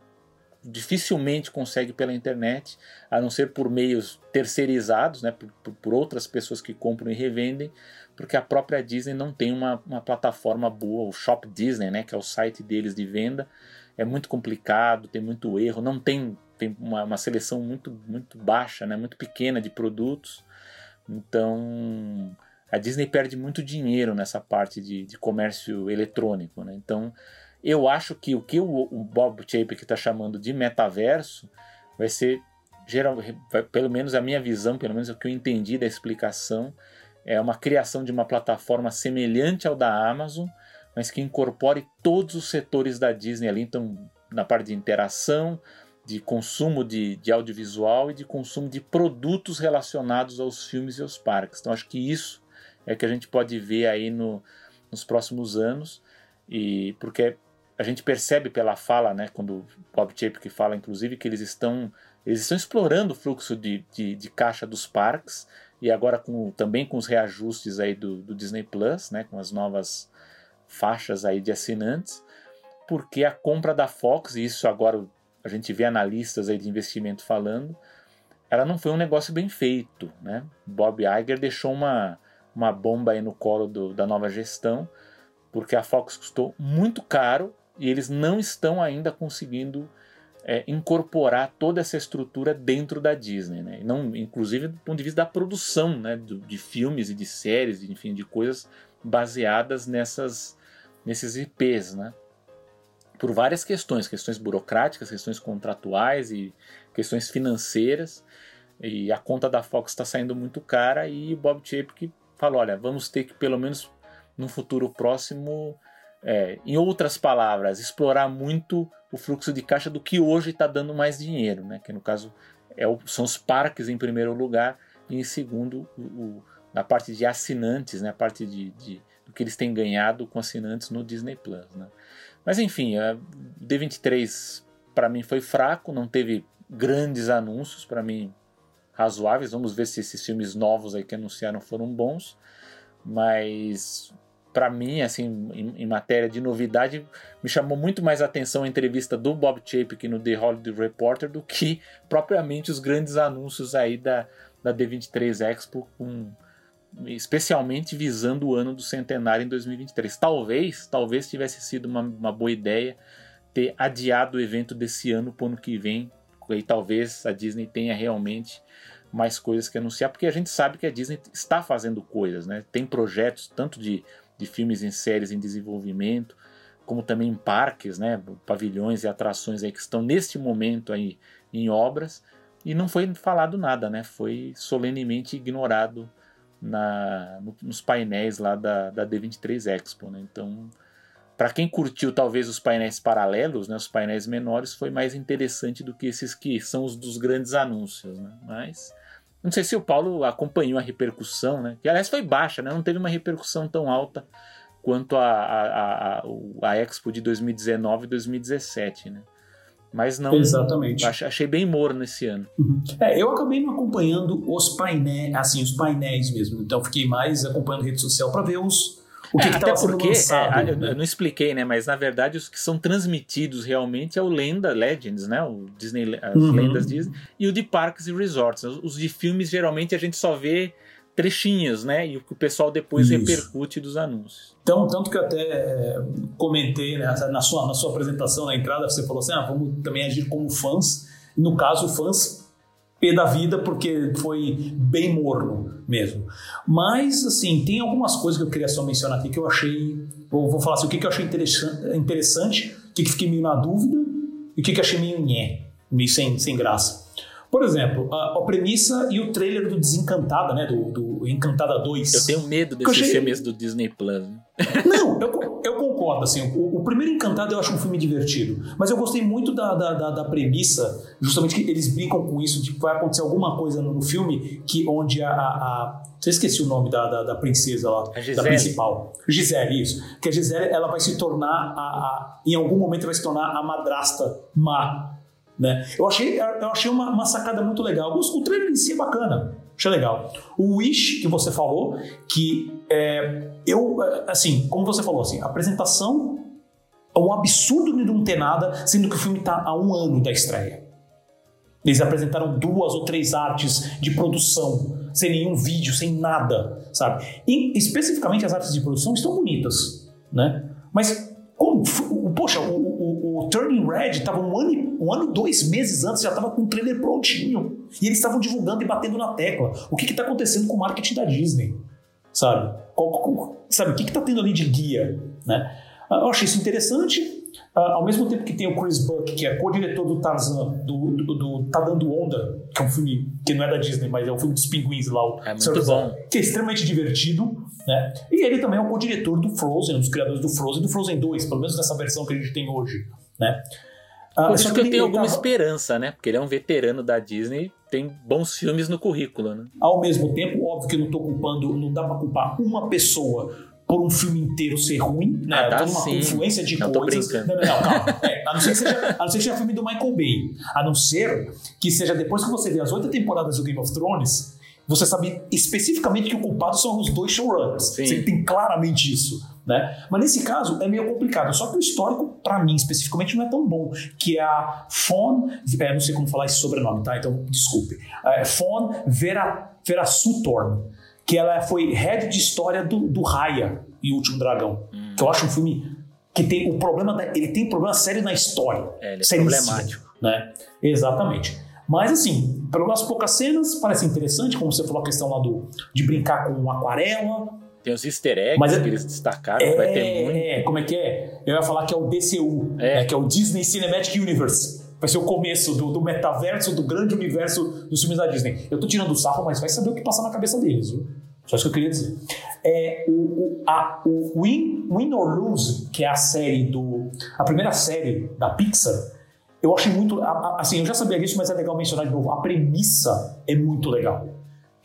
dificilmente consegue pela internet, a não ser por meios terceirizados, né? Por, por outras pessoas que compram e revendem, porque a própria Disney não tem uma, uma plataforma boa, o Shop Disney, né? Que é o site deles de venda, é muito complicado, tem muito erro, não tem, tem uma, uma seleção muito, muito baixa, né? Muito pequena de produtos, então a Disney perde muito dinheiro nessa parte de, de comércio eletrônico. Né? Então, eu acho que o que o, o Bob Chapek está chamando de metaverso vai ser, geral, vai, pelo menos a minha visão, pelo menos o que eu entendi da explicação, é uma criação de uma plataforma semelhante ao da Amazon, mas que incorpore todos os setores da Disney ali, então na parte de interação, de consumo de, de audiovisual e de consumo de produtos relacionados aos filmes e aos parques. Então acho que isso é que a gente pode ver aí no, nos próximos anos e porque a gente percebe pela fala, né, quando Bob Chapek fala, inclusive, que eles estão eles estão explorando o fluxo de, de, de caixa dos parques e agora com, também com os reajustes aí do, do Disney Plus, né, com as novas faixas aí de assinantes, porque a compra da Fox, e isso agora a gente vê analistas aí de investimento falando, ela não foi um negócio bem feito, né? Bob Iger deixou uma uma bomba aí no colo do, da nova gestão, porque a Fox custou muito caro e eles não estão ainda conseguindo é, incorporar toda essa estrutura dentro da Disney, né? não, inclusive do ponto de vista da produção, né? de, de filmes e de séries, enfim, de coisas baseadas nessas nesses IPs, né? Por várias questões, questões burocráticas, questões contratuais e questões financeiras. E a conta da Fox está saindo muito cara e o Bob Chapek falou: olha, vamos ter que, pelo menos no futuro próximo, é, em outras palavras, explorar muito o fluxo de caixa do que hoje está dando mais dinheiro, né? que no caso é o, são os parques em primeiro lugar e em segundo o, o, na parte de assinantes, né? a parte de, de, do que eles têm ganhado com assinantes no Disney Plus. Né? Mas enfim, a D23 para mim foi fraco, não teve grandes anúncios, para mim razoáveis. Vamos ver se esses filmes novos aí que anunciaram foram bons. Mas para mim, assim, em, em, matéria de novidade, me chamou muito mais atenção a entrevista do Bob Chapek no The Hollywood Reporter do que propriamente os grandes anúncios aí da, da D23 Expo, com, especialmente visando o ano do centenário em 2023. Talvez, talvez tivesse sido uma, uma boa ideia ter adiado o evento desse ano para o ano que vem, e talvez a Disney tenha realmente mais coisas que anunciar, porque a gente sabe que a Disney está fazendo coisas, né? Tem projetos tanto de, de filmes em séries em desenvolvimento, como também em parques, né? Pavilhões e atrações aí que estão neste momento aí em obras e não foi falado nada, né? Foi solenemente ignorado na, nos painéis lá da, da D23 Expo, né? Então para quem curtiu talvez os painéis paralelos, né, os painéis menores, foi mais interessante do que esses que são os dos grandes anúncios. Né? Mas não sei se o Paulo acompanhou a repercussão, né? que aliás foi baixa, né? não teve uma repercussão tão alta quanto a, a, a, a Expo de 2019 e 2017. Né? Mas não. Exatamente. Achei bem morno esse ano. Uhum. É, eu acabei não acompanhando os painéis, assim, os painéis mesmo. Então fiquei mais acompanhando rede social para ver os o que, é, que até porque é, eu, eu, não expliquei, né? Mas na verdade os que são transmitidos realmente é o Lenda Legends, né? O Disney, as uhum. lendas Disney e o de parques e resorts. Os de filmes geralmente a gente só vê trechinhos, né? E o que o pessoal depois Isso. repercute dos anúncios. Então, tanto que eu até é, comentei né, na, sua, na sua apresentação, na entrada, você falou assim: ah, vamos também agir como fãs. No caso, fãs pé da vida, porque foi bem morno mesmo. Mas, assim, tem algumas coisas que eu queria só mencionar aqui que eu achei. Vou, vou falar assim: o que, que eu achei interessante, interessante o que, que fiquei meio na dúvida e o que, que achei meio nhé, meio sem, sem graça. Por exemplo, a, a, premissa e o trailer do Desencantada, né? Do, do Encantada 2. Eu tenho medo desses achei... filmes do Disney Plus. Né? Não, eu, eu concordo. Assim, o, o, primeiro Encantado eu acho um filme divertido. Mas eu gostei muito da, da, da, da, premissa, justamente que eles brincam com isso, de que vai acontecer alguma coisa no, no filme que onde a. a, a você esqueci o nome da, da, da princesa lá, da principal. Gisele, isso. Que a Gisele ela vai se tornar, a, a, em algum momento, vai se tornar a madrasta má né? Eu achei, eu achei uma, uma sacada muito legal. O, o trailer em si é bacana, achei legal. O Wish que você falou, que é, eu, assim, como você falou, assim, a apresentação é um absurdo de não ter nada, sendo que o filme está há um ano da estreia. Eles apresentaram duas ou três artes de produção, sem nenhum vídeo, sem nada, sabe? E, especificamente as artes de produção estão bonitas, né? Mas o, Turning Red estava um ano, um ano, dois meses antes, já estava com o trailer prontinho. E eles estavam divulgando e batendo na tecla. O que está acontecendo com o marketing da Disney? Sabe? Qual, qual, sabe, o que está tendo ali de guia? Né? Ah, eu achei isso interessante. Uh, ao mesmo tempo que tem o Chris Buck, que é co-diretor do Tarzan, do, do, do, Tá Dando Onda, que é um filme que não é da Disney, mas é um filme dos pinguins lá, o é muito bom. que é extremamente divertido, né? E ele também é o co-diretor do Frozen, um dos criadores do Frozen do Frozen 2, pelo menos nessa versão que a gente tem hoje, né? Uh, Por isso que eu tenho alguma tava... esperança, né? Porque ele é um veterano da Disney, tem bons filmes no currículo, né? Ao mesmo tempo, óbvio que eu não tô culpando, não dá pra culpar uma pessoa por um filme inteiro ser ruim, né? Ah, tá, por uma sim. confluência de não, coisas. Não, não, não, calma. É, a, não ser que seja, a não ser que seja filme do Michael Bay. A não ser que seja depois que você vê as oito temporadas do Game of Thrones, você sabe especificamente que o culpado são os dois showrunners. Sim. Você tem claramente isso. Né? Mas nesse caso é meio complicado. Só que o histórico, para mim especificamente, não é tão bom. Que é a Fon, é, não sei como falar esse sobrenome, tá? Então desculpe. É, Fon Vera, Verasutorn que ela foi head de história do, do Raya e o Último Dragão. Hum. Que eu acho um filme que tem o problema, da, ele tem problema sério na história. É, ele é problemático. Né? Exatamente. Mas assim, pelas poucas cenas, parece interessante, como você falou a questão lá do, de brincar com aquarela. Tem os easter eggs Mas, é que eles destacaram, é, vai ter muito. É, como é que é? Eu ia falar que é o DCU, é. Né, que é o Disney Cinematic Universe. Vai ser o começo do, do, metaverso, do grande universo dos filmes da Disney. Eu tô tirando o sarro, mas vai saber o que passa na cabeça deles, viu? Só isso que eu queria dizer. É, o, o, a, o Win, Win or Lose, que é a série do. a primeira série da Pixar, eu achei muito. A, a, assim, eu já sabia disso, mas é legal mencionar de novo. A premissa é muito legal.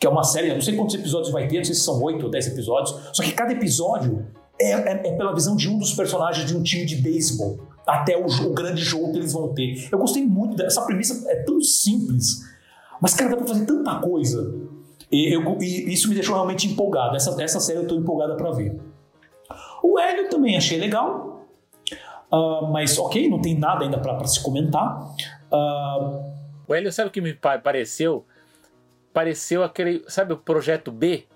Que é uma série, eu não sei quantos episódios vai ter, não sei se são oito ou dez episódios, só que cada episódio é, é, é pela visão de um dos personagens de um time de beisebol até o, o, grande jogo que eles vão ter. Eu gostei muito dessa premissa, é tão simples, mas, cara, dá pra fazer tanta coisa. E, eu, e isso me deixou realmente empolgado. Essa, essa série eu tô empolgada para ver. O Hélio também achei legal, uh, mas ok, não tem nada ainda para se comentar. Uh, o Hélio, sabe o que me pareceu? Pareceu aquele, sabe o projeto B?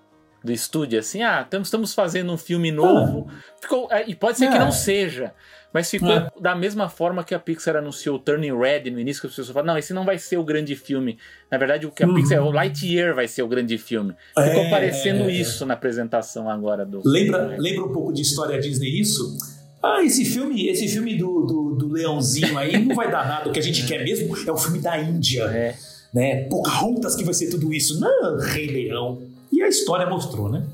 do estúdio, assim, ah, estamos fazendo um filme novo. Ah. Ficou, é, e pode ser é. que não seja. Mas ficou é. da mesma forma que a Pixar anunciou Turning Red no início, que as pessoas falaram, não, esse não vai ser o grande filme. Na verdade, o que a uhum. Pixar, o Lightyear vai ser o grande filme. Ficou é, parecendo é, é. isso na apresentação agora do. Lembra, lembra um pouco de história Disney isso? Ah, esse filme, esse filme do, do, do leãozinho aí não vai dar nada. O que a gente quer mesmo é o filme da Índia. É. Né? Pocahontas que vai ser tudo isso. Não, Rei Leão. E a história mostrou, né?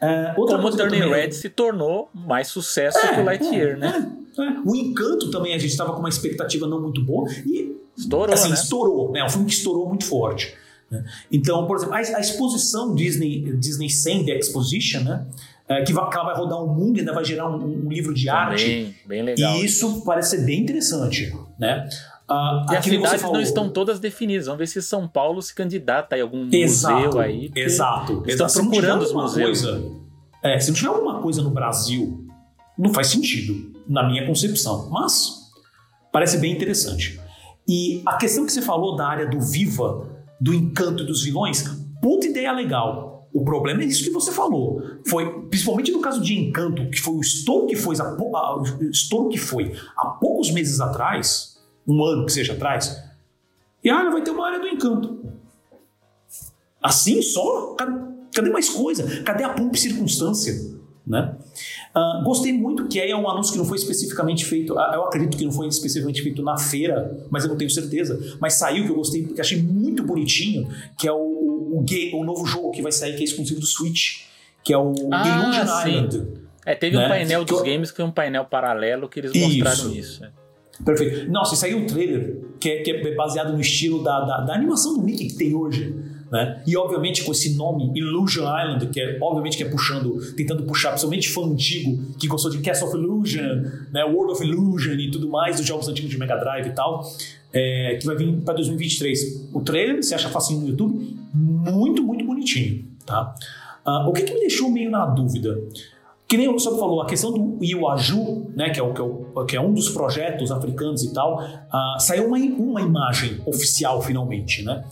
Uh, outra Como o Turning também... Red se tornou mais sucesso é, que o Lightyear, é, né? É, é. O Encanto também a gente estava com uma expectativa não muito boa e estourou, assim, né? estourou, né? É um filme que estourou muito forte. Né? Então, por exemplo, a, a, exposição Disney Disney Send Exposition, né? É, que, vai, que, ela vai rodar o um mundo e ainda vai gerar um, um livro de também, arte. Bem legal. E isso parece ser bem interessante, né? Uh, e as cidades não estão todas definidas. Vamos ver se São Paulo se candidata a algum exato, museu aí. Exato. Estão exato. procurando os museus. Coisa, é, se não tiver alguma coisa no Brasil, não faz sentido, na minha concepção. Mas parece bem interessante. E a questão que você falou da área do Viva, do encanto dos vilões, puta ideia legal. o problema é isso que você falou. Foi, principalmente no caso de Encanto, que foi o estouro que foi, a, o estouro que foi há poucos meses atrás, um ano que seja atrás, e ah, vai ter uma área do Encanto. Assim só? Cadê mais coisa? Cadê a pump circunstância? Né? Uh, gostei muito que é um anúncio que não foi especificamente feito, uh, eu acredito que não foi especificamente feito na feira, mas eu não tenho certeza. Mas saiu que eu gostei, que achei muito bonitinho, que é o, o, o, o novo jogo que vai sair, que é exclusivo do Switch, que é o ah, Illusion sim. Island. É, teve né? um painel dos que games que foi um painel paralelo que eles mostraram isso. isso é. Perfeito. Nossa, e saiu um trailer que é, que é baseado no estilo da, da, da animação do Mickey que tem hoje. Né? E obviamente com esse nome Illusion Island, que é obviamente que é puxando, tentando puxar, principalmente fã antigo que gostou de Castle of Illusion, né? World of Illusion e tudo mais dos jogos antigos de Mega Drive e tal, é, que vai vir para 2023. O trailer, você acha facinho no YouTube, muito, muito bonitinho, tá? Uh, o que, que me deixou meio na dúvida? Que nem o Luciano falou, a questão do Iwaju, né, que, é o, que, é o, que é um dos projetos africanos e tal, uh, saiu uma, uma imagem oficial finalmente, né?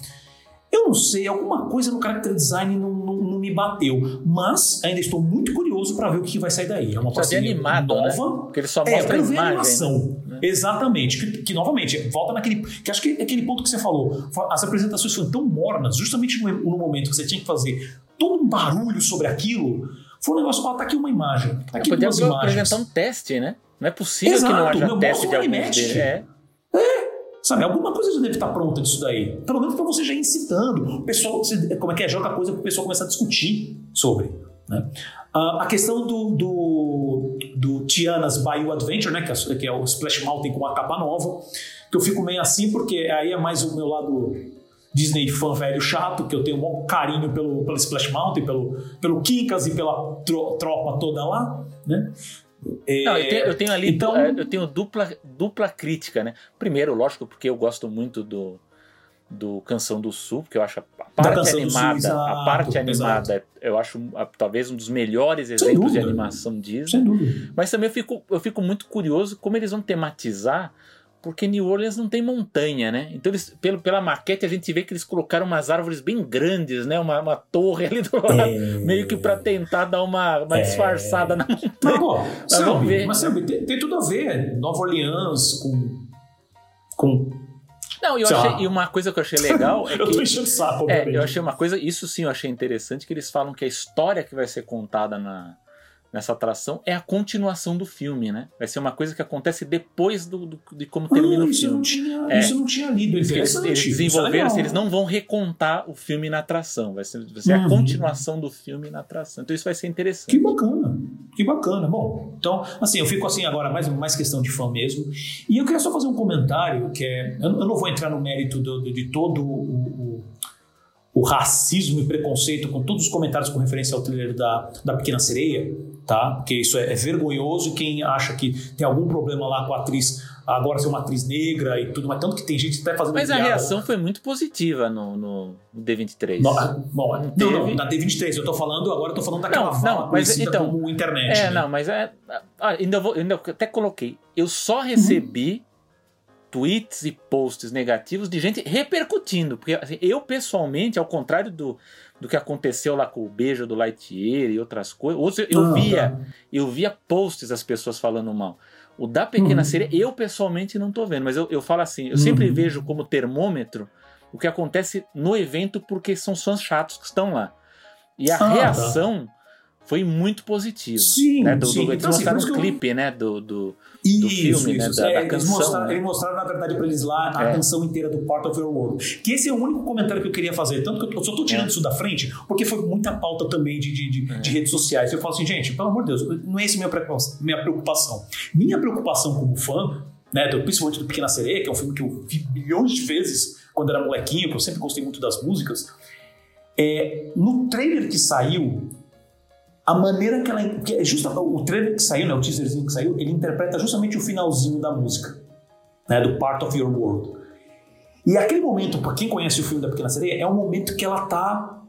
Eu não sei, alguma coisa no character design não, não, não me bateu, mas ainda estou muito curioso para ver o que vai sair daí. É uma parceria animado, nova. Né? Porque ele só mostra é, ver a animação. Né? Exatamente. Que, que, novamente, volta naquele. Que acho que é aquele ponto que você falou. As apresentações foram tão mornas, justamente no, no momento que você tinha que fazer todo um barulho sobre aquilo. Foi um negócio, ó, tá aqui uma imagem. Tá aqui duas imagens. apresentar um teste, né? Não é possível Exato, que não haja teste de alguns deles. É. é. Sabe, alguma coisa já deve estar pronta disso daí. Pelo menos para você já ir incitando. O pessoal, como é que é? Joga coisa para o pessoal começar a discutir sobre. Né? Uh, a questão do, do, do Tiana's Bayou Adventure, né? Que é, que é o Splash Mountain com a capa nova, que eu fico meio assim, porque aí é mais o meu lado Disney fã velho chato, que eu tenho um carinho pelo, pelo Splash Mountain, pelo, pelo Kinkas e pela tro, tropa toda lá, né? É, Não, eu, tenho, eu tenho ali então, eu tenho dupla, dupla crítica, né? Primeiro, lógico, porque eu gosto muito do, do Canção do Sul, porque eu acho a parte animada, Sul, a parte animada, exato. eu acho talvez um dos melhores exemplos de animação Disney. Sem dúvida. Mas também eu fico, eu fico muito curioso como eles vão tematizar porque New Orleans não tem montanha, né? Então, eles, pelo, pela maquete, a gente vê que eles colocaram umas árvores bem grandes, né? Uma, uma torre ali do lado, é... meio que para tentar dar uma, uma é... disfarçada na montanha. Mas, pô, mas, Selby, ver. mas Selby, tem, tem, tudo a ver. Nova Orleans com. com não, eu achei, e uma coisa que eu achei legal é que. eu tô enchendo o saco, é, Eu achei uma coisa, isso sim eu achei interessante, que eles falam que a história que vai ser contada na, nessa atração é a continuação do filme, né? Vai ser uma coisa que acontece depois do, do de como ah, termina o filme. Não tinha, é, isso eu não tinha lido. Eles, eles é desenvolveram, é eles não vão recontar o filme na atração. Vai ser, vai ser uhum. a continuação do filme na atração. Então isso vai ser interessante. Que bacana. Que bacana. Bom, então, assim, eu fico assim agora, mais, mais questão de fã mesmo. E eu queria só fazer um comentário que é. Eu, eu não vou entrar no mérito do, de todo o, o o racismo e preconceito com todos os comentários com referência ao trailer da, da Pequena Sereia, tá? Porque isso é, é vergonhoso e quem acha que tem algum problema lá com a atriz agora ser uma atriz negra e tudo, mas tanto que tem gente até fazendo Mas a reação foi muito positiva no, no D23. No, bom, não, teve... não, na D23, eu tô falando, agora eu tô falando daquela não, não, mas então, como internet. É, né? não, mas é. Ah, ainda, vou, ainda até coloquei. Eu só recebi uhum tweets e posts negativos de gente repercutindo. Porque assim, eu, pessoalmente, ao contrário do, do que aconteceu lá com o beijo do Lightyear e outras coisas, eu, ah, via, tá. eu via posts das pessoas falando mal. O da Pequena uhum. Sereia, eu pessoalmente não tô vendo, mas eu, eu falo assim, eu uhum. sempre vejo como termômetro o que acontece no evento porque são fãs chatos que estão lá. E a ah, tá. reação tá. Foi muito positiva. Sim, né? do, sim. Do, eles então, assim, mostraram assim, um clipe, eu... né, do, do isso, do filme, né, isso. né? Da, é, da canção. Eles mostraram, né? eles mostraram, na verdade, para eles lá a é. canção inteira do Part of Your World. Que esse é o único comentário que eu queria fazer. Tanto que eu só tô tirando é. isso da frente, porque foi muita pauta também de, de, de, é. de, redes sociais. Eu falo assim, gente, pelo amor de Deus, não é essa minha preocupação. Minha preocupação, minha preocupação como fã, né, do, principalmente do Pequena Sereia, que é um filme que eu vi milhões de vezes quando era molequinho, que eu sempre gostei muito das músicas. É, no trailer que saiu, a maneira que ela. Que é justa, o trailer que saiu, né, o teaserzinho que saiu, ele interpreta justamente o finalzinho da música, né, do Part of Your World. E aquele momento, para quem conhece o filme da Pequena Sereia, é um momento que ela tá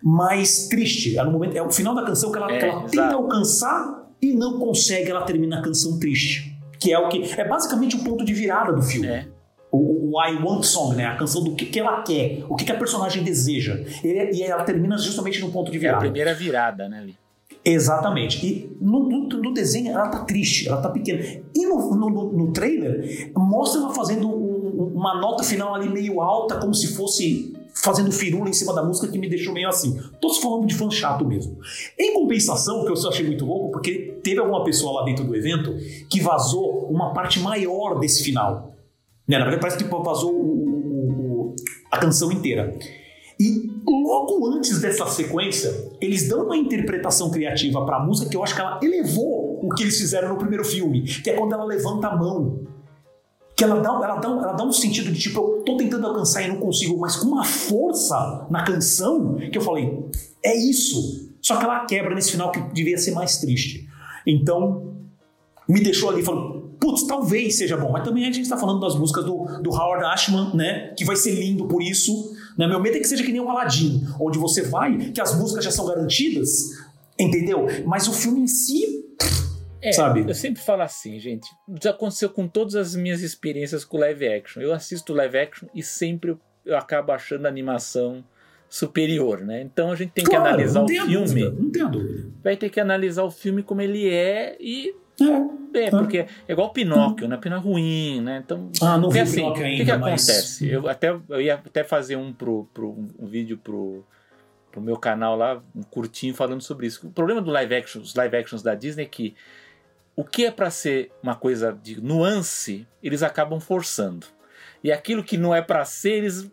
mais triste. É, no momento, é o final da canção que ela, é, que ela tenta alcançar e não consegue, ela termina a canção triste. Que é o que. É basicamente o ponto de virada do filme. É. O, o I Want Song, né? A canção do que, que ela quer, o que, que a personagem deseja. E, e ela termina justamente no ponto de virada. É a primeira virada, né, Ali? Exatamente. E no, no, no, desenho ela tá triste, ela tá pequena. E no, no, no trailer mostra ela fazendo um, uma nota final ali meio alta, como se fosse fazendo firula em cima da música que me deixou meio assim. Tô falando de fã chato mesmo. Em compensação, que eu só achei muito louco, porque teve alguma pessoa lá dentro do evento que vazou uma parte maior desse final. Né? Na verdade, parece que vazou o, o, o, a canção inteira. E logo antes dessa sequência, eles dão uma interpretação criativa para a música que eu acho que ela elevou o que eles fizeram no primeiro filme, que é quando ela levanta a mão. Que ela dá, ela dá, ela dá um sentido de tipo, eu tô tentando alcançar e não consigo, mas com uma força na canção que eu falei, é isso. Só que ela quebra nesse final que devia ser mais triste. Então, me deixou ali falando, putz, talvez seja bom. Mas também a gente está falando das músicas do, do Howard Ashman, né? Que vai ser lindo por isso. Né? Meu medo é que seja que nem o Aladdin, onde você vai, que as músicas já são garantidas, entendeu? Mas o filme em si. É, sabe? Eu sempre falo assim, gente. Já aconteceu com todas as minhas experiências com live action. Eu assisto live action e sempre eu acabo achando a animação superior, né? Então a gente tem claro, que analisar o filme. Dúvida, não tenho dúvida. Vai ter que analisar o filme como ele é e é, é, porque é igual Pinóquio, né? Pinóquio é ruim, né? Então, ah, não vi assim, Pinóquio ainda, O que, que mas... acontece? Eu, até, eu ia até fazer um, pro, pro, um vídeo pro, pro meu canal lá, um curtinho, falando sobre isso. O problema do live action, os live actions da Disney é que o que é para ser uma coisa de nuance, eles acabam forçando. E aquilo que não é para ser, eles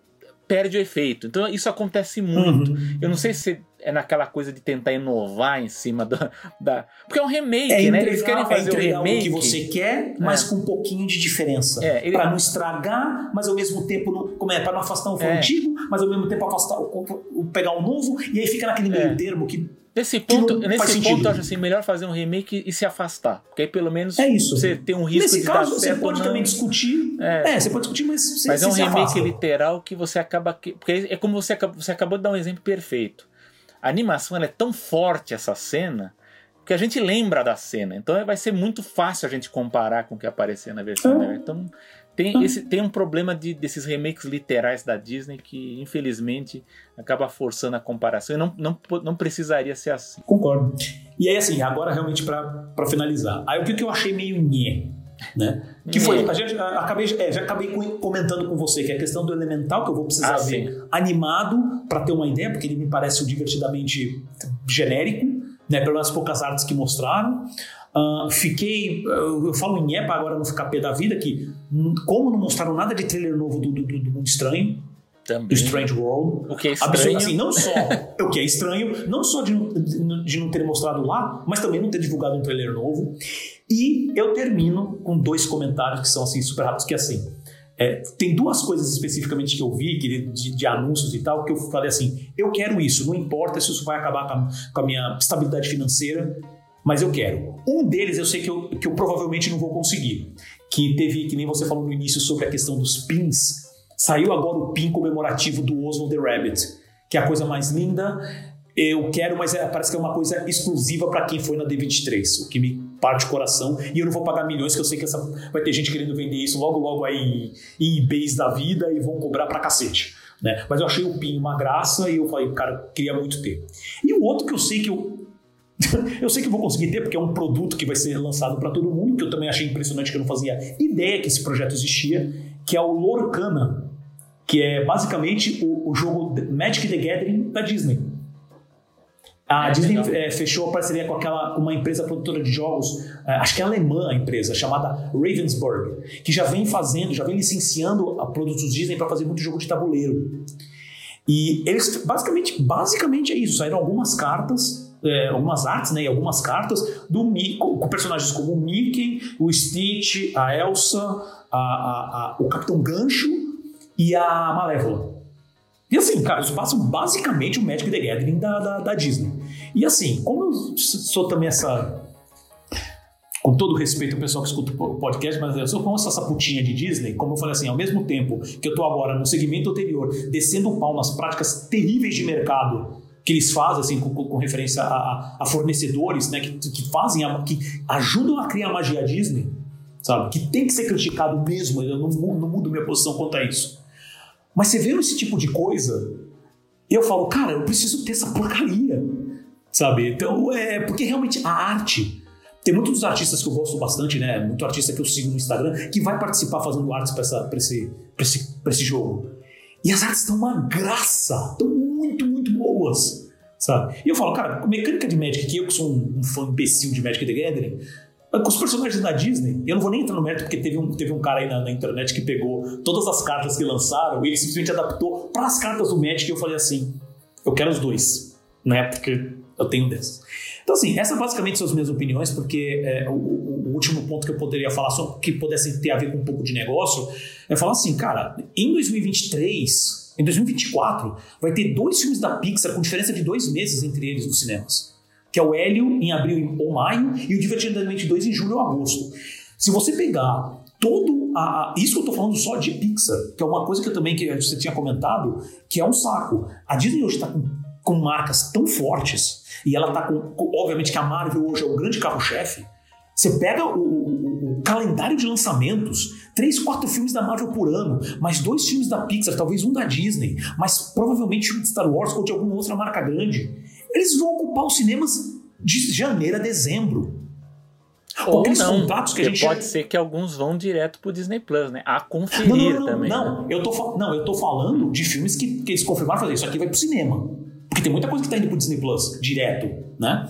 perde o efeito. Então isso acontece muito. Uhum. Eu não sei se é naquela coisa de tentar inovar em cima da. da... Porque é um remake, é né? Eles querem fazer é o remake. O que você quer, mas é. com um pouquinho de diferença. É, ele... Para não estragar, mas ao mesmo tempo. Não, como é? Para não afastar um é. antigo, mas ao mesmo tempo afastar, pegar um novo, e aí fica naquele meio é. termo que Nesse ponto, nesse ponto eu acho assim, melhor fazer um remake e se afastar. Porque aí pelo menos é isso. você tem um risco nesse de caso, dar você pode também discutir. É. é. você pode discutir, mas você Mas é um remake afasta. literal que você acaba. Porque é como você acabou, você acabou de dar um exemplo perfeito. A animação é tão forte essa cena que a gente lembra da cena. Então vai ser muito fácil a gente comparar com o que aparecer na versão. É. Então tem, hum. esse, tem um problema de, desses remakes literais da Disney que, infelizmente, acaba forçando a comparação. E não, não, não precisaria ser assim. Concordo. E aí, assim, agora realmente para finalizar. Aí o que, que eu achei meio nhé, né? Que foi, a gente, a, acabei, é, já acabei comentando com você que é a questão do elemental que eu vou precisar ah, ver sim. animado para ter uma ideia, porque ele me parece divertidamente genérico, né? Pelas poucas artes que mostraram. Uh, fiquei, eu falo em EPA agora não ficar pé da vida, que como não mostraram nada de trailer novo do, do, do Mundo Estranho, Também. do Strange World, o que é estranho. assim, não só o que é estranho, não só de, de, de não ter mostrado lá, mas também não ter divulgado um trailer novo. E eu termino com dois comentários que são assim super rápidos, que é assim, é, tem duas coisas especificamente que eu vi que, de, de, anúncios e tal que eu falei assim: eu quero isso, não importa se isso vai acabar com a, com a minha estabilidade financeira, mas eu quero. Um deles eu sei que eu, que eu provavelmente não vou conseguir. Que teve, que nem você falou no início sobre a questão dos pins. Saiu agora o pin comemorativo do Oswald the Rabbit, que é a coisa mais linda. Eu quero, mas é, parece que é uma coisa exclusiva para quem foi na D23, o que me parte o coração. E eu não vou pagar milhões, que eu sei que essa, vai ter gente querendo vender isso logo, logo aí em eBays da vida e vão cobrar pra cacete. Né? Mas eu achei o PIN uma graça e eu falei, cara, queria muito ter. E o outro que eu sei que eu eu sei que vou conseguir ter, porque é um produto que vai ser lançado para todo mundo, que eu também achei impressionante, que eu não fazia ideia que esse projeto existia, que é o Lorcana, que é basicamente o, o jogo Magic the Gathering da Disney. A é, Disney é, fechou a parceria com aquela uma empresa produtora de jogos, é, acho que é alemã a empresa, chamada Ravensburg, que já vem fazendo, já vem licenciando a produtos Disney para fazer muito jogo de tabuleiro. E eles basicamente, basicamente é isso. Saíram algumas cartas é, algumas artes né, e algumas cartas do Mickey, com personagens como o Mickey, o Stitch, a Elsa, a, a, a, o Capitão Gancho e a Malévola. E assim, cara, eles passam basicamente o Magic the Gathering da, da, da Disney. E assim, como eu sou também essa com todo respeito ao pessoal que escuta o podcast, mas eu sou como essa putinha de Disney, como eu falei assim, ao mesmo tempo que eu tô agora no segmento anterior, descendo o pau nas práticas terríveis de mercado que eles fazem, assim, com, com referência a, a, fornecedores, né, que, que fazem, a, que ajudam a criar a magia Disney. sabe? Que tem que ser criticado mesmo, eu não, não mudo minha posição quanto a isso. Mas você vê esse tipo de coisa, eu falo, cara, eu preciso ter essa porcaria, sabe? Então, é porque realmente a arte. Tem muitos dos artistas que eu gosto bastante, né? Muito artista que eu sigo no Instagram que vai participar fazendo artes para esse, esse, esse jogo. E as artes estão uma graça, estão muito, muito boas, sabe? E eu falo, cara, mecânica de Magic, que eu que sou um, um fã imbecil de Magic the Gathering, os personagens da Disney, eu não vou nem entrar no mérito porque teve um, teve um cara aí na, na internet que pegou todas as cartas que lançaram e ele simplesmente adaptou para as cartas do Magic e eu falei assim, eu quero os dois, né? Porque eu tenho dessas. Então, assim, essas basicamente são as minhas opiniões, porque é, o, o, último ponto que eu poderia falar, só que pudesse ter a ver com um pouco de negócio, é falar assim, cara, em 2023, em 2024, vai ter dois filmes da Pixar com diferença de dois meses entre eles nos cinemas que é o Hélio em abril ou maio e o Divertidamente 2 em julho ou agosto. Se você pegar todo a, isso que eu tô falando só de Pixar, que é uma coisa que eu também que você tinha comentado, que é um saco. A Disney hoje está com, com marcas tão fortes e ela está com, com, obviamente que a Marvel hoje é o grande carro-chefe. Você pega o, o, o, calendário de lançamentos, três, quatro filmes da Marvel por ano, mais dois filmes da Pixar, talvez um da Disney, mas provavelmente um de Star Wars ou de alguma outra marca grande. Eles vão ocupar os cinemas de janeiro a dezembro. Ou Aqueles não, que a gente pode ser que alguns vão direto pro Disney Plus, né? A conferir não, não, não, também. Não, né? eu tô, não, eu tô falando de filmes que, que eles confirmaram fazer. Isso aqui vai pro cinema. Porque tem muita coisa que tá indo pro Disney Plus direto, né?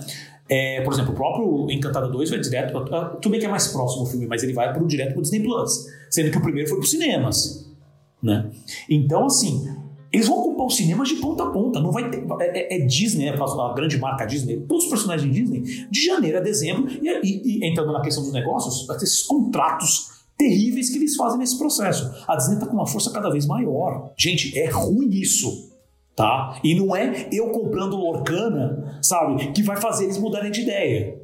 É, por exemplo, o próprio Encantada 2 vai direto. Pra, tudo bem que é mais próximo o filme, mas ele vai pro, direto pro Disney Plus. Sendo que o primeiro foi pro cinemas. Né? Então, assim, eles vão ocupar os cinemas de ponta a ponta. Não vai ter, é, é, é Disney, é a grande marca Disney, todos os personagens de Disney, de janeiro a dezembro, e, e, e entrando na questão dos negócios, esses contratos terríveis que eles fazem nesse processo. A Disney está com uma força cada vez maior. Gente, é ruim isso. Tá? E não é eu comprando Lorcana, sabe, que vai fazer eles mudarem de ideia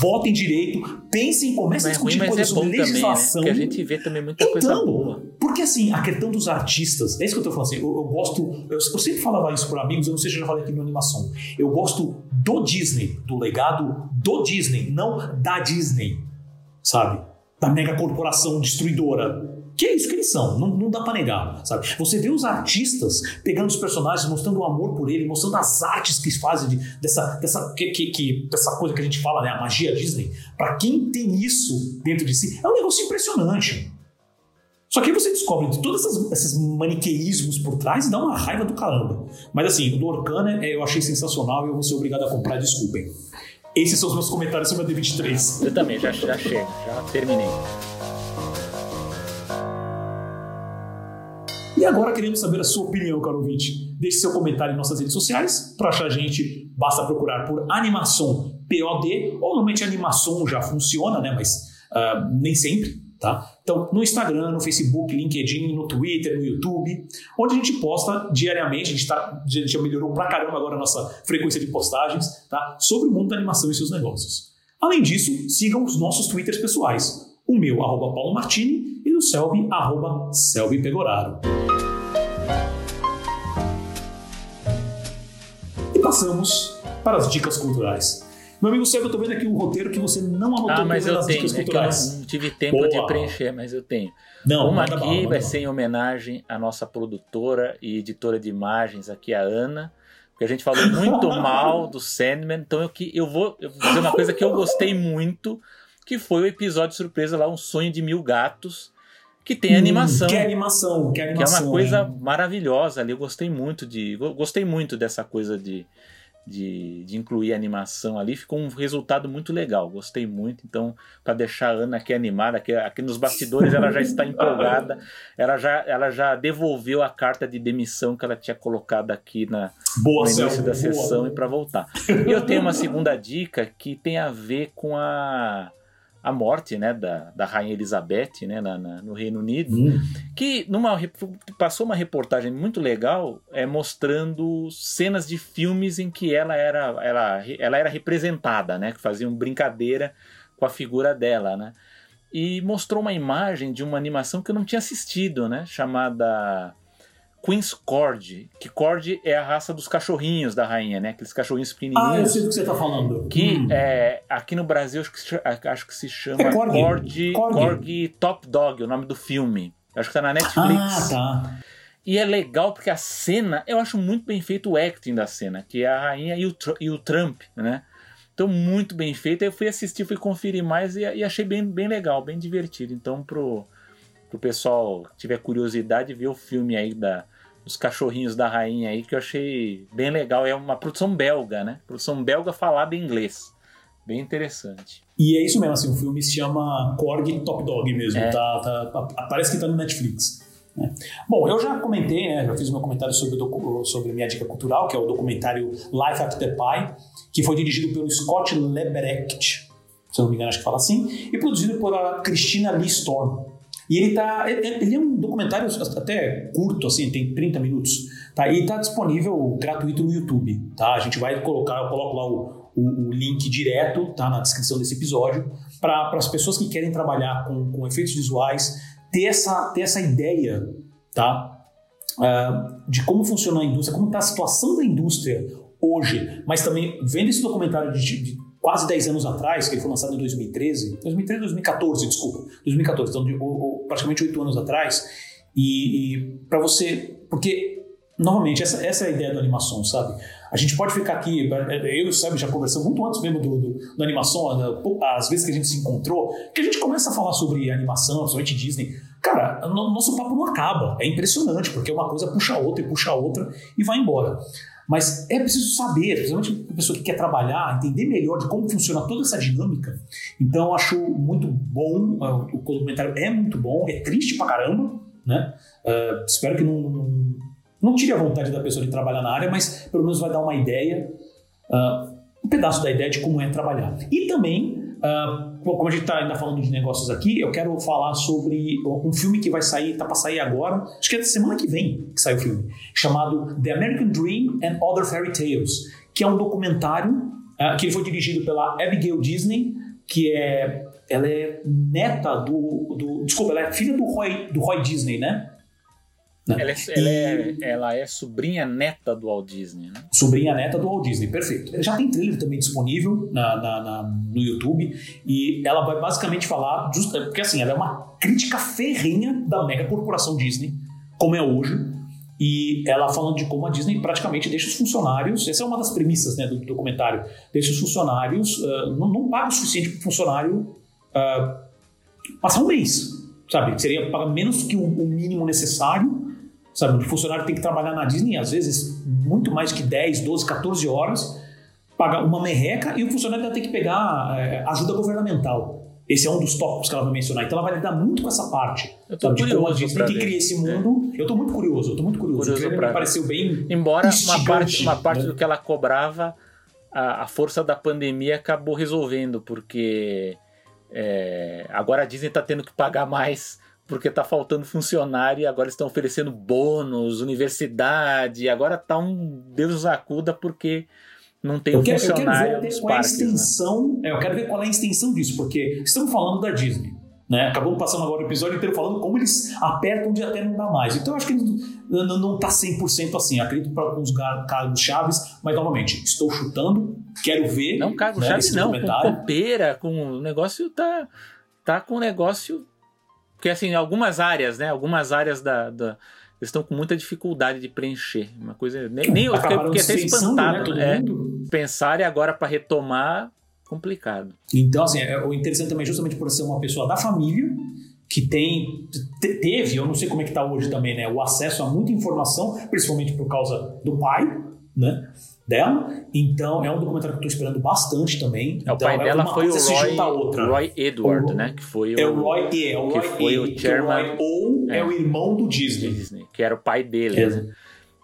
votem direito, pensem, comecem a discutir é coisas sobre legislação. Também, né? Porque a gente vê também muita então, coisa boa. Porque assim, a questão dos artistas, é isso que eu tô falando assim, eu, eu gosto, eu, eu, sempre falava isso para amigos, eu não sei se eu já falei aqui na animação. Eu gosto do Disney, do legado do Disney, não da Disney, sabe? Da mega corporação destruidora. Que é isso que eles são, não, não dá para negar, sabe? Você vê os artistas pegando os personagens, mostrando o amor por ele, mostrando as artes que fazem de, dessa, dessa, que, que, que, dessa coisa que a gente fala, né? A magia Disney. Para quem tem isso dentro de si, é um negócio impressionante. Só que aí você descobre todos esses, esses maniqueísmos por trás e dá uma raiva do caramba. Mas assim, o do Orkana eu achei sensacional e eu vou ser obrigado a comprar, desculpem. Esses são os meus comentários sobre a D23. Eu também, já, já chego, já terminei. E agora queremos saber a sua opinião, caro ouvinte. Deixe seu comentário em nossas redes sociais. Para achar a gente, basta procurar por Animação POD, ou normalmente Animação já funciona, né? Mas uh, nem sempre. Tá? Então, no Instagram, no Facebook, LinkedIn, no Twitter, no YouTube, onde a gente posta diariamente, a gente, tá, a gente já melhorou pra caramba agora a nossa frequência de postagens, tá? sobre o mundo da animação e seus negócios. Além disso, sigam os nossos Twitters pessoais. O meu, arroba Paulo Martini, e o Selby, arroba Selby Pegoraro. E passamos para as dicas culturais. Meu amigo Sérgio, eu tô vendo aqui um roteiro que você não anotou ah, mas eu tenho, é culturais. não tive tempo Boa. de preencher, mas eu tenho. Não, Uma aqui bala, vai ser em homenagem à nossa produtora e editora de imagens aqui, a Ana, porque a gente falou muito mal do Sandman, então eu, que, eu, vou, eu vou dizer uma coisa que eu gostei muito, que foi o episódio surpresa lá, Um Sonho de Mil Gatos, que tem animação. Hum, que animação, que animação. Que é uma coisa maravilhosa ali. Eu gostei muito de. Gostei muito dessa coisa de de, de incluir animação ali, ficou um resultado muito legal. Gostei muito. Então, para deixar a Ana aqui animada, aqui, aqui nos bastidores ela já está empolgada, ela já, ela já devolveu a carta de demissão que ela tinha colocado aqui na, boa, no início da boa. sessão e para voltar. E eu tenho uma segunda dica que tem a ver com a a morte né, da, da Rainha Elizabeth né, na, na, no Reino Unido, hum. que numa, passou uma reportagem muito legal é, mostrando cenas de filmes em que ela era, ela, ela era representada, né, que faziam brincadeira com a figura dela. Né, e mostrou uma imagem de uma animação que eu não tinha assistido, né, chamada Queen's Cord, que Cord é a raça dos cachorrinhos da rainha, né? Aqueles cachorrinhos pequenininhos. Ah, eu sei do que você tá falando. Que hum. é, aqui no Brasil acho que, se, acho que se chama é Corgi. Corgi, Corgi. Corgi Top Dog, o nome do filme. Acho que tá na Netflix. Ah, tá. E é legal porque a cena, eu acho muito bem feito o acting da cena, que é a rainha e o, e o Trump, né? Então, muito bem feito. Eu fui assistir, fui conferir mais e, e, achei bem, bem legal, bem divertido. Então, pro, pro pessoal que tiver curiosidade, ver o filme aí da, dos cachorrinhos da rainha aí, que eu achei bem legal. É uma produção belga, né? Produção belga falada em inglês. Bem interessante. E é isso mesmo, assim, o filme se chama Korg Top Dog mesmo. É. Tá, tá, parece que tá no Netflix. Né? Bom, eu já comentei, né, já fiz meu comentário sobre, o, sobre minha dica cultural, que é o documentário Life After Pie, que foi dirigido pelo Scott Lebrecht, se eu não me engano, acho que fala assim, e produzido por a Christina Lee Storm. E ele tá. Ele é um documentário até curto, assim, tem 30 minutos. Tá? E está disponível gratuito no YouTube. Tá? A gente vai colocar, eu coloco lá o, o, o link direto tá, na descrição desse episódio, para as pessoas que querem trabalhar com, com efeitos visuais, ter essa, ter essa ideia tá? Uh, de como funciona a indústria, como está a situação da indústria hoje, mas também vendo esse documentário de, de, quase 10 anos atrás, que ele foi lançado em 2013, 2013, 2014, desculpa, 2014, então de, ou, praticamente 8 anos atrás, e, e para você, porque novamente essa, essa é a ideia da animação, sabe? A gente pode ficar aqui, eu e Seb já conversamos muito antes mesmo do, do, da animação, às vezes que a gente se encontrou, que a gente começa a falar sobre animação, principalmente Disney. Cara, nosso papo não acaba. É impressionante, porque uma coisa puxa a outra e puxa a outra e vai embora. Mas é preciso saber, principalmente a pessoa que quer trabalhar, entender melhor de como funciona toda essa dinâmica. Então, acho muito bom, o documentário é muito bom, é triste pra caramba, né? Uh, espero que não, não não tire a vontade da pessoa de trabalhar na área, mas pelo menos vai dar uma ideia, uh, um pedaço da ideia de como é trabalhar. E também, uh, como a gente está ainda falando de negócios aqui, eu quero falar sobre um filme que vai sair, tá para sair agora, acho que é semana que vem que sai o filme, chamado The American Dream and Other Fairy Tales, que é um documentário uh, que foi dirigido pela Abigail Disney, que é ela é neta do, do desculpa, ela é filha do Roy, do Roy Disney, né? Né? Ela, é, ela, é, ela, é, sobrinha neta do Walt Disney, né? Sobrinha neta do Walt Disney, perfeito. Já tem trailer também disponível na, na, na, no YouTube e ela vai basicamente falar, just, porque assim, ela é uma crítica ferrenha da mega corporação Disney, como é hoje, e ela falando de como a Disney praticamente deixa os funcionários, essa é uma das premissas né, do documentário, deixa os funcionários, uh, não, não paga o suficiente para o funcionário uh, passar um mês, sabe? Seria pagar menos que o, o mínimo necessário Sabe, o funcionário tem que trabalhar na Disney, às vezes, muito mais que 10, 12, 14 horas, pagar uma merreca e o funcionário ainda tem que pegar é, ajuda governamental. Esse é um dos tópicos que ela vai mencionar. Então ela vai lidar muito com essa parte. Eu tô sabe, curioso. De como a Disney cria esse mundo. É. Eu tô muito curioso, eu tô muito curioso. curioso o me pareceu bem. Embora uma parte, uma parte né? do que ela cobrava, a, a, força da pandemia acabou resolvendo, porque é, agora a Disney está tendo que pagar mais porque está faltando funcionário e agora estão oferecendo bônus, universidade, agora tá um Deus acuda porque não tem eu quero, funcionário eu quero ver qual parques, é a né? extensão, né? é, eu quero ver qual é a extensão disso, porque estamos falando da Disney. Né? Acabamos passando agora o episódio inteiro falando como eles apertam de até não dar mais. Então eu acho que não está 100% assim. acredito para alguns cargos chaves, mas novamente, estou chutando, quero ver. Não, cargo né, chave não, com copeira, com o negócio tá, tá com o negócio porque, assim, algumas áreas, né? Algumas áreas da, da estão com muita dificuldade de preencher. Uma coisa. Nem, nem eu fiquei, fiquei até espantado. Né, é, pensar e agora para retomar, complicado. Então, assim, é, o interessante também, justamente por ser uma pessoa da família, que tem, teve, eu não sei como é que está hoje também, né? O acesso a muita informação, principalmente por causa do pai, né? Dela. Então é um documentário que eu estou esperando bastante também. É, o então, pai é dela foi o Roy, Roy Edward, o, né? Que foi o, é o Roy, é, o que Roy foi o chairman. ou é. é. o irmão do Disney. Disney. Que era o pai dele. É. Né?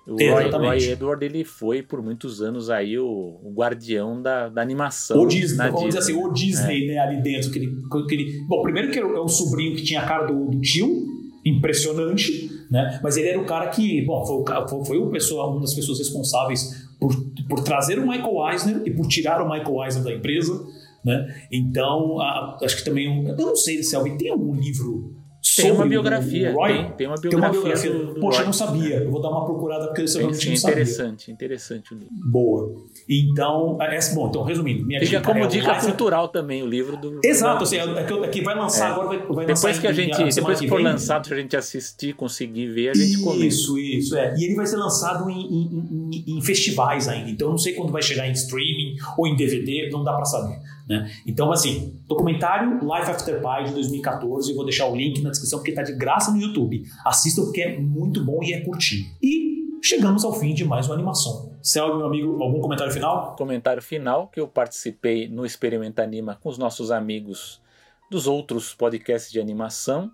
O Roy, Roy, Edward ele foi por muitos anos aí o, o guardião da, da animação. O Disney, vamos Disney. dizer assim, o Disney, é. né, ali dentro. Que ele, que ele, bom, primeiro que é o sobrinho que tinha a cara do, do tio, impressionante, né? Mas ele era o cara que, bom, foi, foi, foi uma, pessoa, uma das pessoas responsáveis por, por trazer o Michael Eisner e por tirar o Michael Eisner da empresa. Né? Então, a, acho que também. Eu não sei se alguém tem algum livro Tem uma biografia. Roy, tem, tem, uma biografia. Tem uma biografia. Do, do Poxa, Roy. eu não sabia. Eu vou dar uma procurada porque eu realmente sim, não sabia. Interessante, interessante o livro. Boa. Então, é, é, bom, então, resumindo, minha Fica dica como é dica cultural também, o livro do. Exato, assim, é que, é que vai lançar agora, vai, vai lançar Depois que a em- gente, semana depois que for lançado, se a gente assistir, conseguir ver, a gente comenta. Isso, isso, é. E ele vai ser lançado em, em- em- em festivais ainda. Então eu não sei quando vai chegar em streaming ou em DVD, não dá pra saber. Né? Então, assim, documentário Life After Pi de 2014. Eu vou deixar o link na descrição porque tá de graça no YouTube. Assistam porque é muito bom e é curtinho. E chegamos ao fim de mais uma animação. Selby, meu amigo, algum comentário final? Comentário final que eu participei no Experimenta Anima com os nossos amigos dos outros podcasts de animação.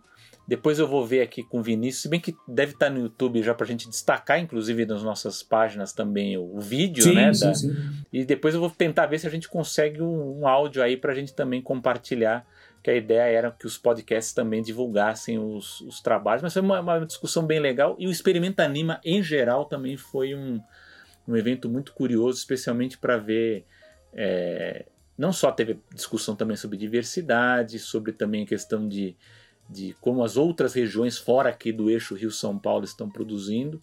Depois eu vou ver aqui com o Vinícius, se bem que deve estar no YouTube já pra gente destacar, inclusive nas nossas páginas também o, vídeo, né? da- sim. E depois eu vou tentar ver se a gente consegue um, um áudio aí pra gente também compartilhar, que a ideia era que os podcasts também divulgassem os, os trabalhos, mas foi uma, uma discussão bem legal. E o Experimenta Anima, em geral, também foi um, um evento muito curioso, especialmente para ver. é, não só teve discussão também sobre diversidade, sobre também a questão de, de como as outras regiões fora aqui do eixo Rio-São Paulo estão produzindo,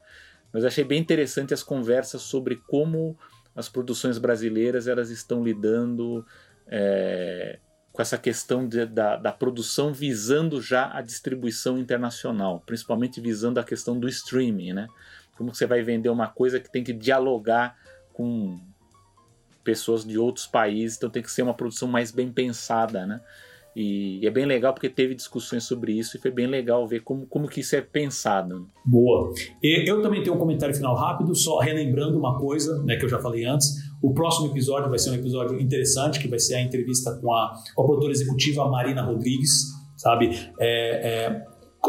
mas achei bem interessante as conversas sobre como as produções brasileiras elas estão lidando é, com essa questão de- da, da produção visando já a distribuição internacional, principalmente visando a questão do streaming, né? Como você vai vender uma coisa que tem que dialogar com pessoas de outros países, então tem que ser uma produção mais bem pensada, né? E, é bem legal porque teve discussões sobre isso e foi bem legal ver como, como que isso é pensado. Boa. E Eu também tenho um comentário final rápido, só relembrando uma coisa né, que eu já falei antes. O próximo episódio vai ser um episódio interessante, que vai ser a entrevista com a, com a produtora executiva Marina Rodrigues, sabe? É, é,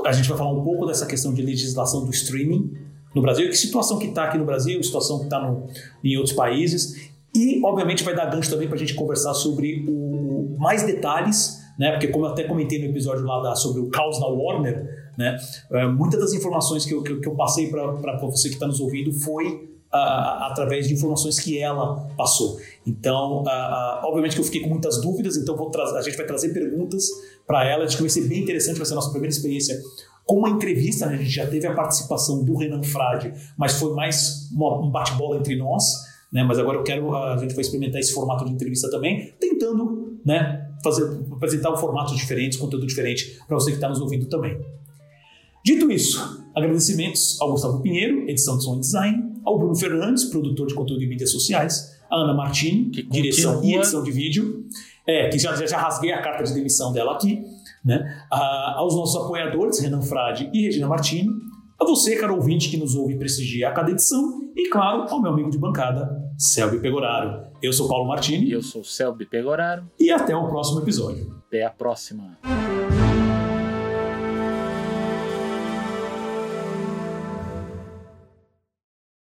a gente vai falar um pouco dessa questão de legislação do streaming no Brasil, que situação que está aqui no Brasil, situação que está em outros países. E, obviamente, vai dar gancho também para a gente conversar sobre o, mais detalhes, né? Porque, como eu até comentei no episódio lá da- sobre o caos da Warner, né? É, muitas das informações que eu, que que eu passei para você que está nos ouvindo foi através de informações que ela passou. Então, obviamente que eu fiquei com muitas dúvidas, então a gente vai trazer perguntas para ela. Acho que vai ser bem interessante, vai ser a nossa primeira experiência com uma entrevista. Né? A gente já teve a participação do Renan Frade, mas foi mais uma- um bate-bola entre nós. Né? Mas agora eu quero, a gente vai experimentar esse formato de entrevista também, tentando né, fazer, apresentar um formato diferente, conteúdo diferente para você que está nos ouvindo também. Dito isso, agradecimentos ao Gustavo Pinheiro, edição de som e design, ao Bruno Fernandes, produtor de conteúdo e mídias sociais, a Ana Martini, direção e edição de vídeo, é, que já, já, já rasguei a carta de demissão dela aqui, né? A- aos nossos apoiadores, Renan Frade e Regina Martini, a você, caro ouvinte, que nos ouve e prestigia a cada edição, e claro, ao meu amigo de bancada, Selby Pegoraro. Eu sou Paulo E Martini eu sou Selby Pegoraro. e até o próximo episódio. Até a próxima.